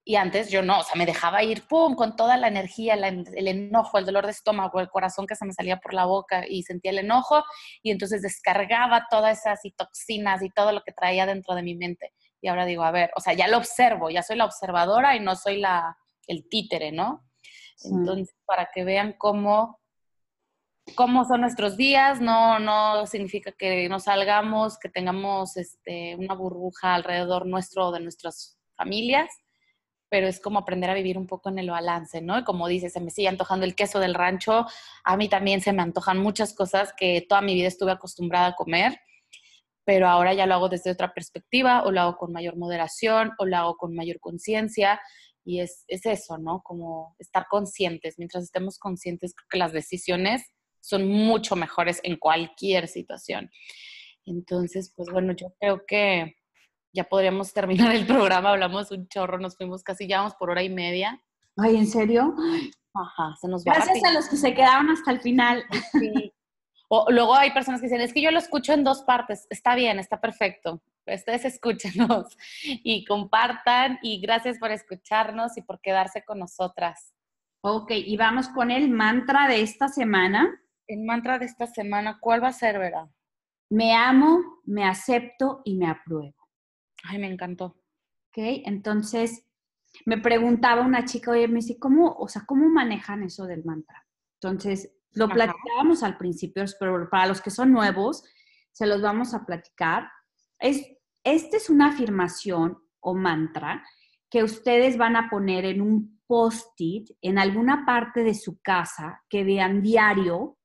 Y antes yo no, o sea, me dejaba ir, ¡pum!, con toda la energía, el enojo, el dolor de estómago, el corazón que se me salía por la boca y sentía el enojo y entonces descargaba todas esas toxinas y todo lo que traía dentro de mi mente. Y ahora digo, a ver, o sea, ya lo observo, ya soy la observadora y no soy la, el títere, ¿no? Entonces, para que vean cómo cómo son nuestros días, no, no significa que no salgamos, que tengamos este, una burbuja alrededor nuestro de nuestras familias, pero es como aprender a vivir un poco en el balance, ¿no? Y como dices, se me sigue antojando el queso del rancho, a mí también se me antojan muchas cosas que toda mi vida estuve acostumbrada a comer, pero ahora ya lo hago desde otra perspectiva, o lo hago con mayor moderación, o lo hago con mayor conciencia, y es, es eso, ¿no? Como estar conscientes. Mientras estemos conscientes, creo que las decisiones son mucho mejores en cualquier situación. Entonces, pues bueno, yo creo que ya podríamos terminar el programa, hablamos un chorro, nos fuimos casi, ya vamos por hora y media. Ay, ¿en serio? Ajá, se nos va Gracias a los que se quedaron hasta el final. Sí. O, luego hay personas que dicen, es que yo lo escucho en dos partes. Está bien, está perfecto. Ustedes escúchenos y compartan y gracias por escucharnos y por quedarse con nosotras. Ok, y vamos con el mantra de esta semana el mantra de esta semana, ¿cuál va a ser, Vera? Me amo, me acepto y me apruebo. Ay, me encantó. Ok, entonces me preguntaba una chica, oye, me dice, ¿cómo, o sea, cómo manejan eso del mantra? Entonces, lo platicábamos al principio, pero para los que son nuevos, se los vamos a platicar. Es, esta es una afirmación o mantra que ustedes van a poner en un post-it en alguna parte de su casa que vean diario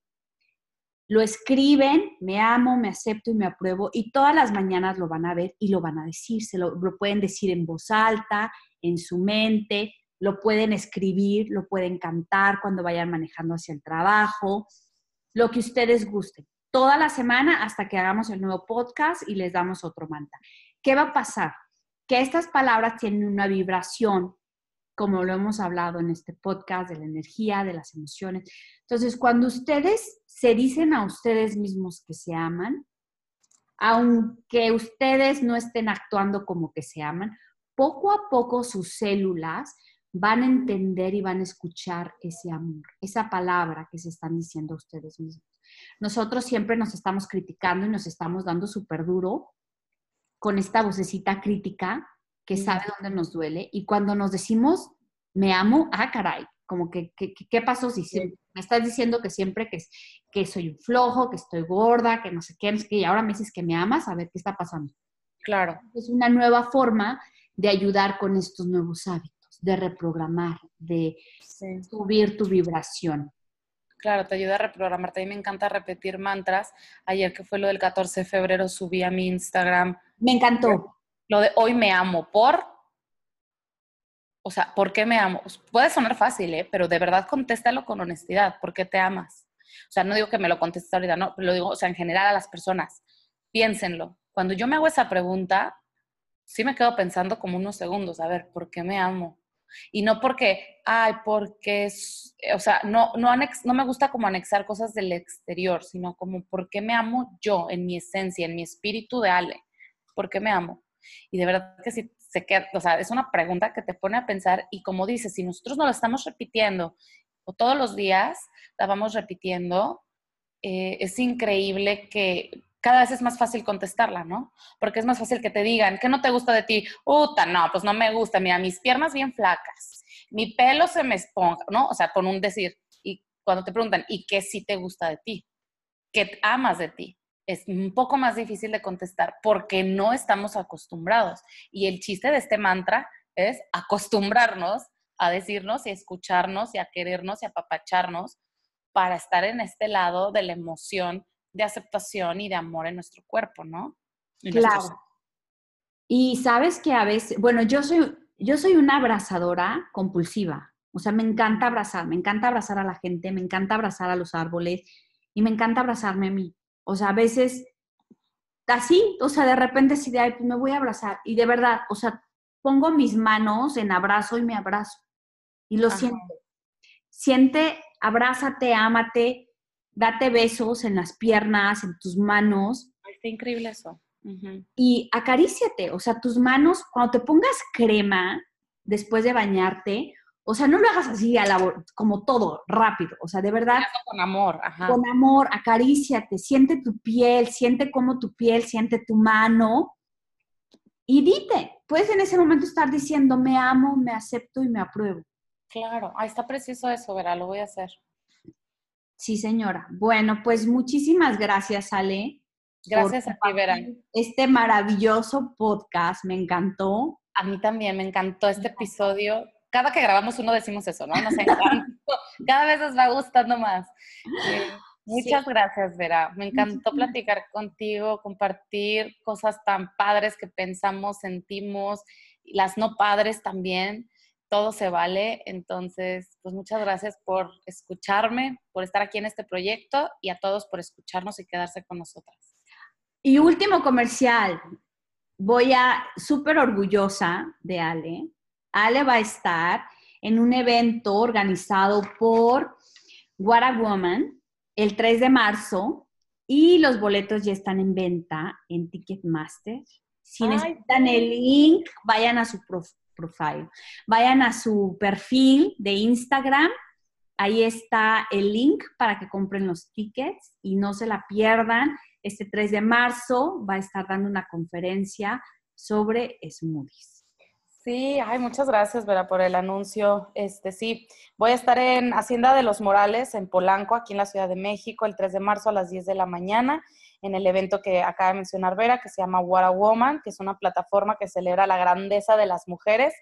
lo escriben, me amo, me acepto y me apruebo, y todas las mañanas lo van a ver y lo van a decir, se lo, pueden decir en voz alta, en su mente, lo pueden escribir, lo pueden cantar cuando vayan manejando hacia el trabajo, lo que ustedes gusten. Toda la semana hasta que hagamos el nuevo podcast y les damos otro manta. ¿Qué va a pasar? Que estas palabras tienen una vibración como lo hemos hablado en este podcast, de la energía, de las emociones. Entonces, cuando ustedes se dicen a ustedes mismos que se aman, aunque ustedes no estén actuando como que se aman, poco a poco sus células van a entender y van a escuchar ese amor, esa palabra que se están diciendo ustedes mismos. Nosotros siempre nos estamos criticando y nos estamos dando súper duro con esta vocecita crítica que sabe dónde nos duele y cuando nos decimos, me amo, ah, caray, como que, ¿qué pasó si me estás diciendo que siempre que, que soy un flojo, que estoy gorda, que no sé qué, y ahora me dices que me amas, a ver qué está pasando. Claro. Es una nueva forma de ayudar con estos nuevos hábitos, de reprogramar, de subir tu vibración. Claro, te ayuda a reprogramarte. A mí me encanta repetir mantras. Ayer que fue lo del 14 de febrero, subí a mi Instagram. Me encantó. Lo de hoy me amo por. O sea, ¿por qué me amo? Puede sonar fácil, ¿eh? Pero de verdad contéstalo con honestidad. ¿Por qué te amas? O sea, no digo que me lo contestes ahorita, no, pero lo digo, o sea, en general a las personas. Piénsenlo. Cuando yo me hago esa pregunta, sí me quedo pensando como unos segundos, a ver, ¿por qué me amo? Y no porque, ay, porque, o sea, no, no, no me gusta como anexar cosas del exterior, sino como, ¿por qué me amo yo en mi esencia, en mi espíritu de Ale? ¿Por qué me amo? Y de verdad que sí, se queda, o sea, es una pregunta que te pone a pensar y como dices, si nosotros no la estamos repitiendo o todos los días la vamos repitiendo, eh, es increíble que cada vez es más fácil contestarla, ¿no? Porque es más fácil que te digan, ¿qué no te gusta de ti? Uta, no, pues no me gusta, mira, mis piernas bien flacas, mi pelo se me esponja, ¿no? O sea, con un decir, y cuando te preguntan, ¿y qué sí te gusta de ti? ¿Qué amas de ti? Es un poco más difícil de contestar porque no estamos acostumbrados. Y el chiste de este mantra es acostumbrarnos a decirnos y escucharnos y a querernos y apapacharnos para estar en este lado de la emoción de aceptación y de amor en nuestro cuerpo, ¿no? claro. Y sabes que a veces, bueno, yo soy, yo soy una abrazadora compulsiva. O sea, me encanta abrazar, me encanta abrazar a la gente, me encanta abrazar a los árboles y me encanta abrazarme a mí. O sea, a veces así, o sea, de repente sí de, ay, pues me voy a abrazar. Y de verdad, o sea, pongo mis manos en abrazo y me abrazo. Y lo siento. Siente, abrázate, ámate, date besos en las piernas, en tus manos. está increíble eso. Y acaríciate, o sea, tus manos, cuando te pongas crema después de bañarte, o sea, no lo hagas así a la, como todo, rápido, o sea, de verdad. Con amor, ajá. Con amor, acaríciate, siente tu piel, siente cómo tu piel siente tu mano y dite, puedes en ese momento estar diciendo, me amo, me acepto y me apruebo. Claro, ahí está preciso eso, verá, lo voy a hacer. Sí, señora. Bueno, pues muchísimas gracias, Ale. Gracias a ti, Vera. Este maravilloso podcast, me encantó. A mí también, me encantó este episodio. Cada que grabamos uno decimos eso, ¿no? Nos encantó. Cada vez nos va gustando más. Eh, muchas gracias, Vera. Me encantó platicar contigo, compartir cosas tan padres que pensamos, sentimos, las no padres también todo se vale. Entonces, pues muchas gracias por escucharme, por estar aquí en este proyecto y a todos por escucharnos y quedarse con nosotras. Y último comercial. Voy a, súper orgullosa de Ale. Ale va a estar en un evento organizado por What a Woman el 3 de marzo y los boletos ya están en venta en Ticketmaster. Si necesitan el link, vayan a su, profile. Vayan a su perfil de Instagram, ahí está el link para que compren los tickets y no se la pierdan. Este 3 de marzo va a estar dando una conferencia sobre smoothies. Sí, ay, muchas gracias, Vera, por el anuncio. Este, sí, voy a estar en Hacienda de los Morales, en Polanco, aquí en la Ciudad de México, el 3 de marzo a las 10 de la mañana, en el evento que acaba de mencionar Vera, que se llama What a Woman, que es una plataforma que celebra la grandeza de las mujeres.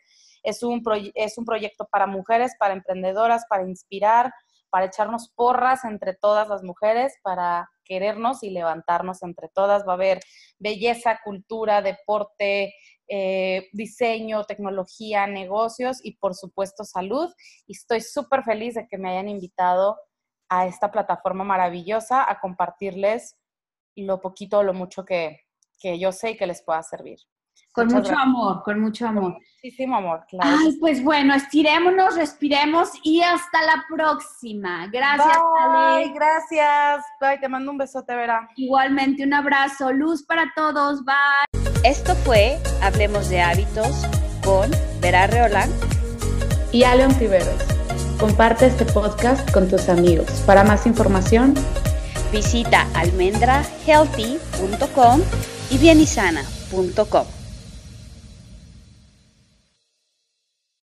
Es un, es un proyecto para mujeres, para emprendedoras, para inspirar, para echarnos porras entre todas las mujeres, para querernos y levantarnos entre todas. Va a haber belleza, cultura, deporte, eh, diseño, tecnología, negocios y por supuesto salud. Y estoy súper feliz de que me hayan invitado a esta plataforma maravillosa a compartirles lo poquito o lo mucho que, yo sé y que les pueda servir. Con mucho amor, con mucho amor. muchísimo amor, claro. Ay, pues bueno, estirémonos, respiremos y hasta la próxima. Gracias, Bye, Gracias. Bye, te mando un besote, Vera. Igualmente, un abrazo. Luz para todos. Bye. Esto fue Hablemos de Hábitos con Vera Reolán y Aleon Tiveros. Comparte este podcast con tus amigos. Para más información, visita almendrahealthy.com y bienisana.com.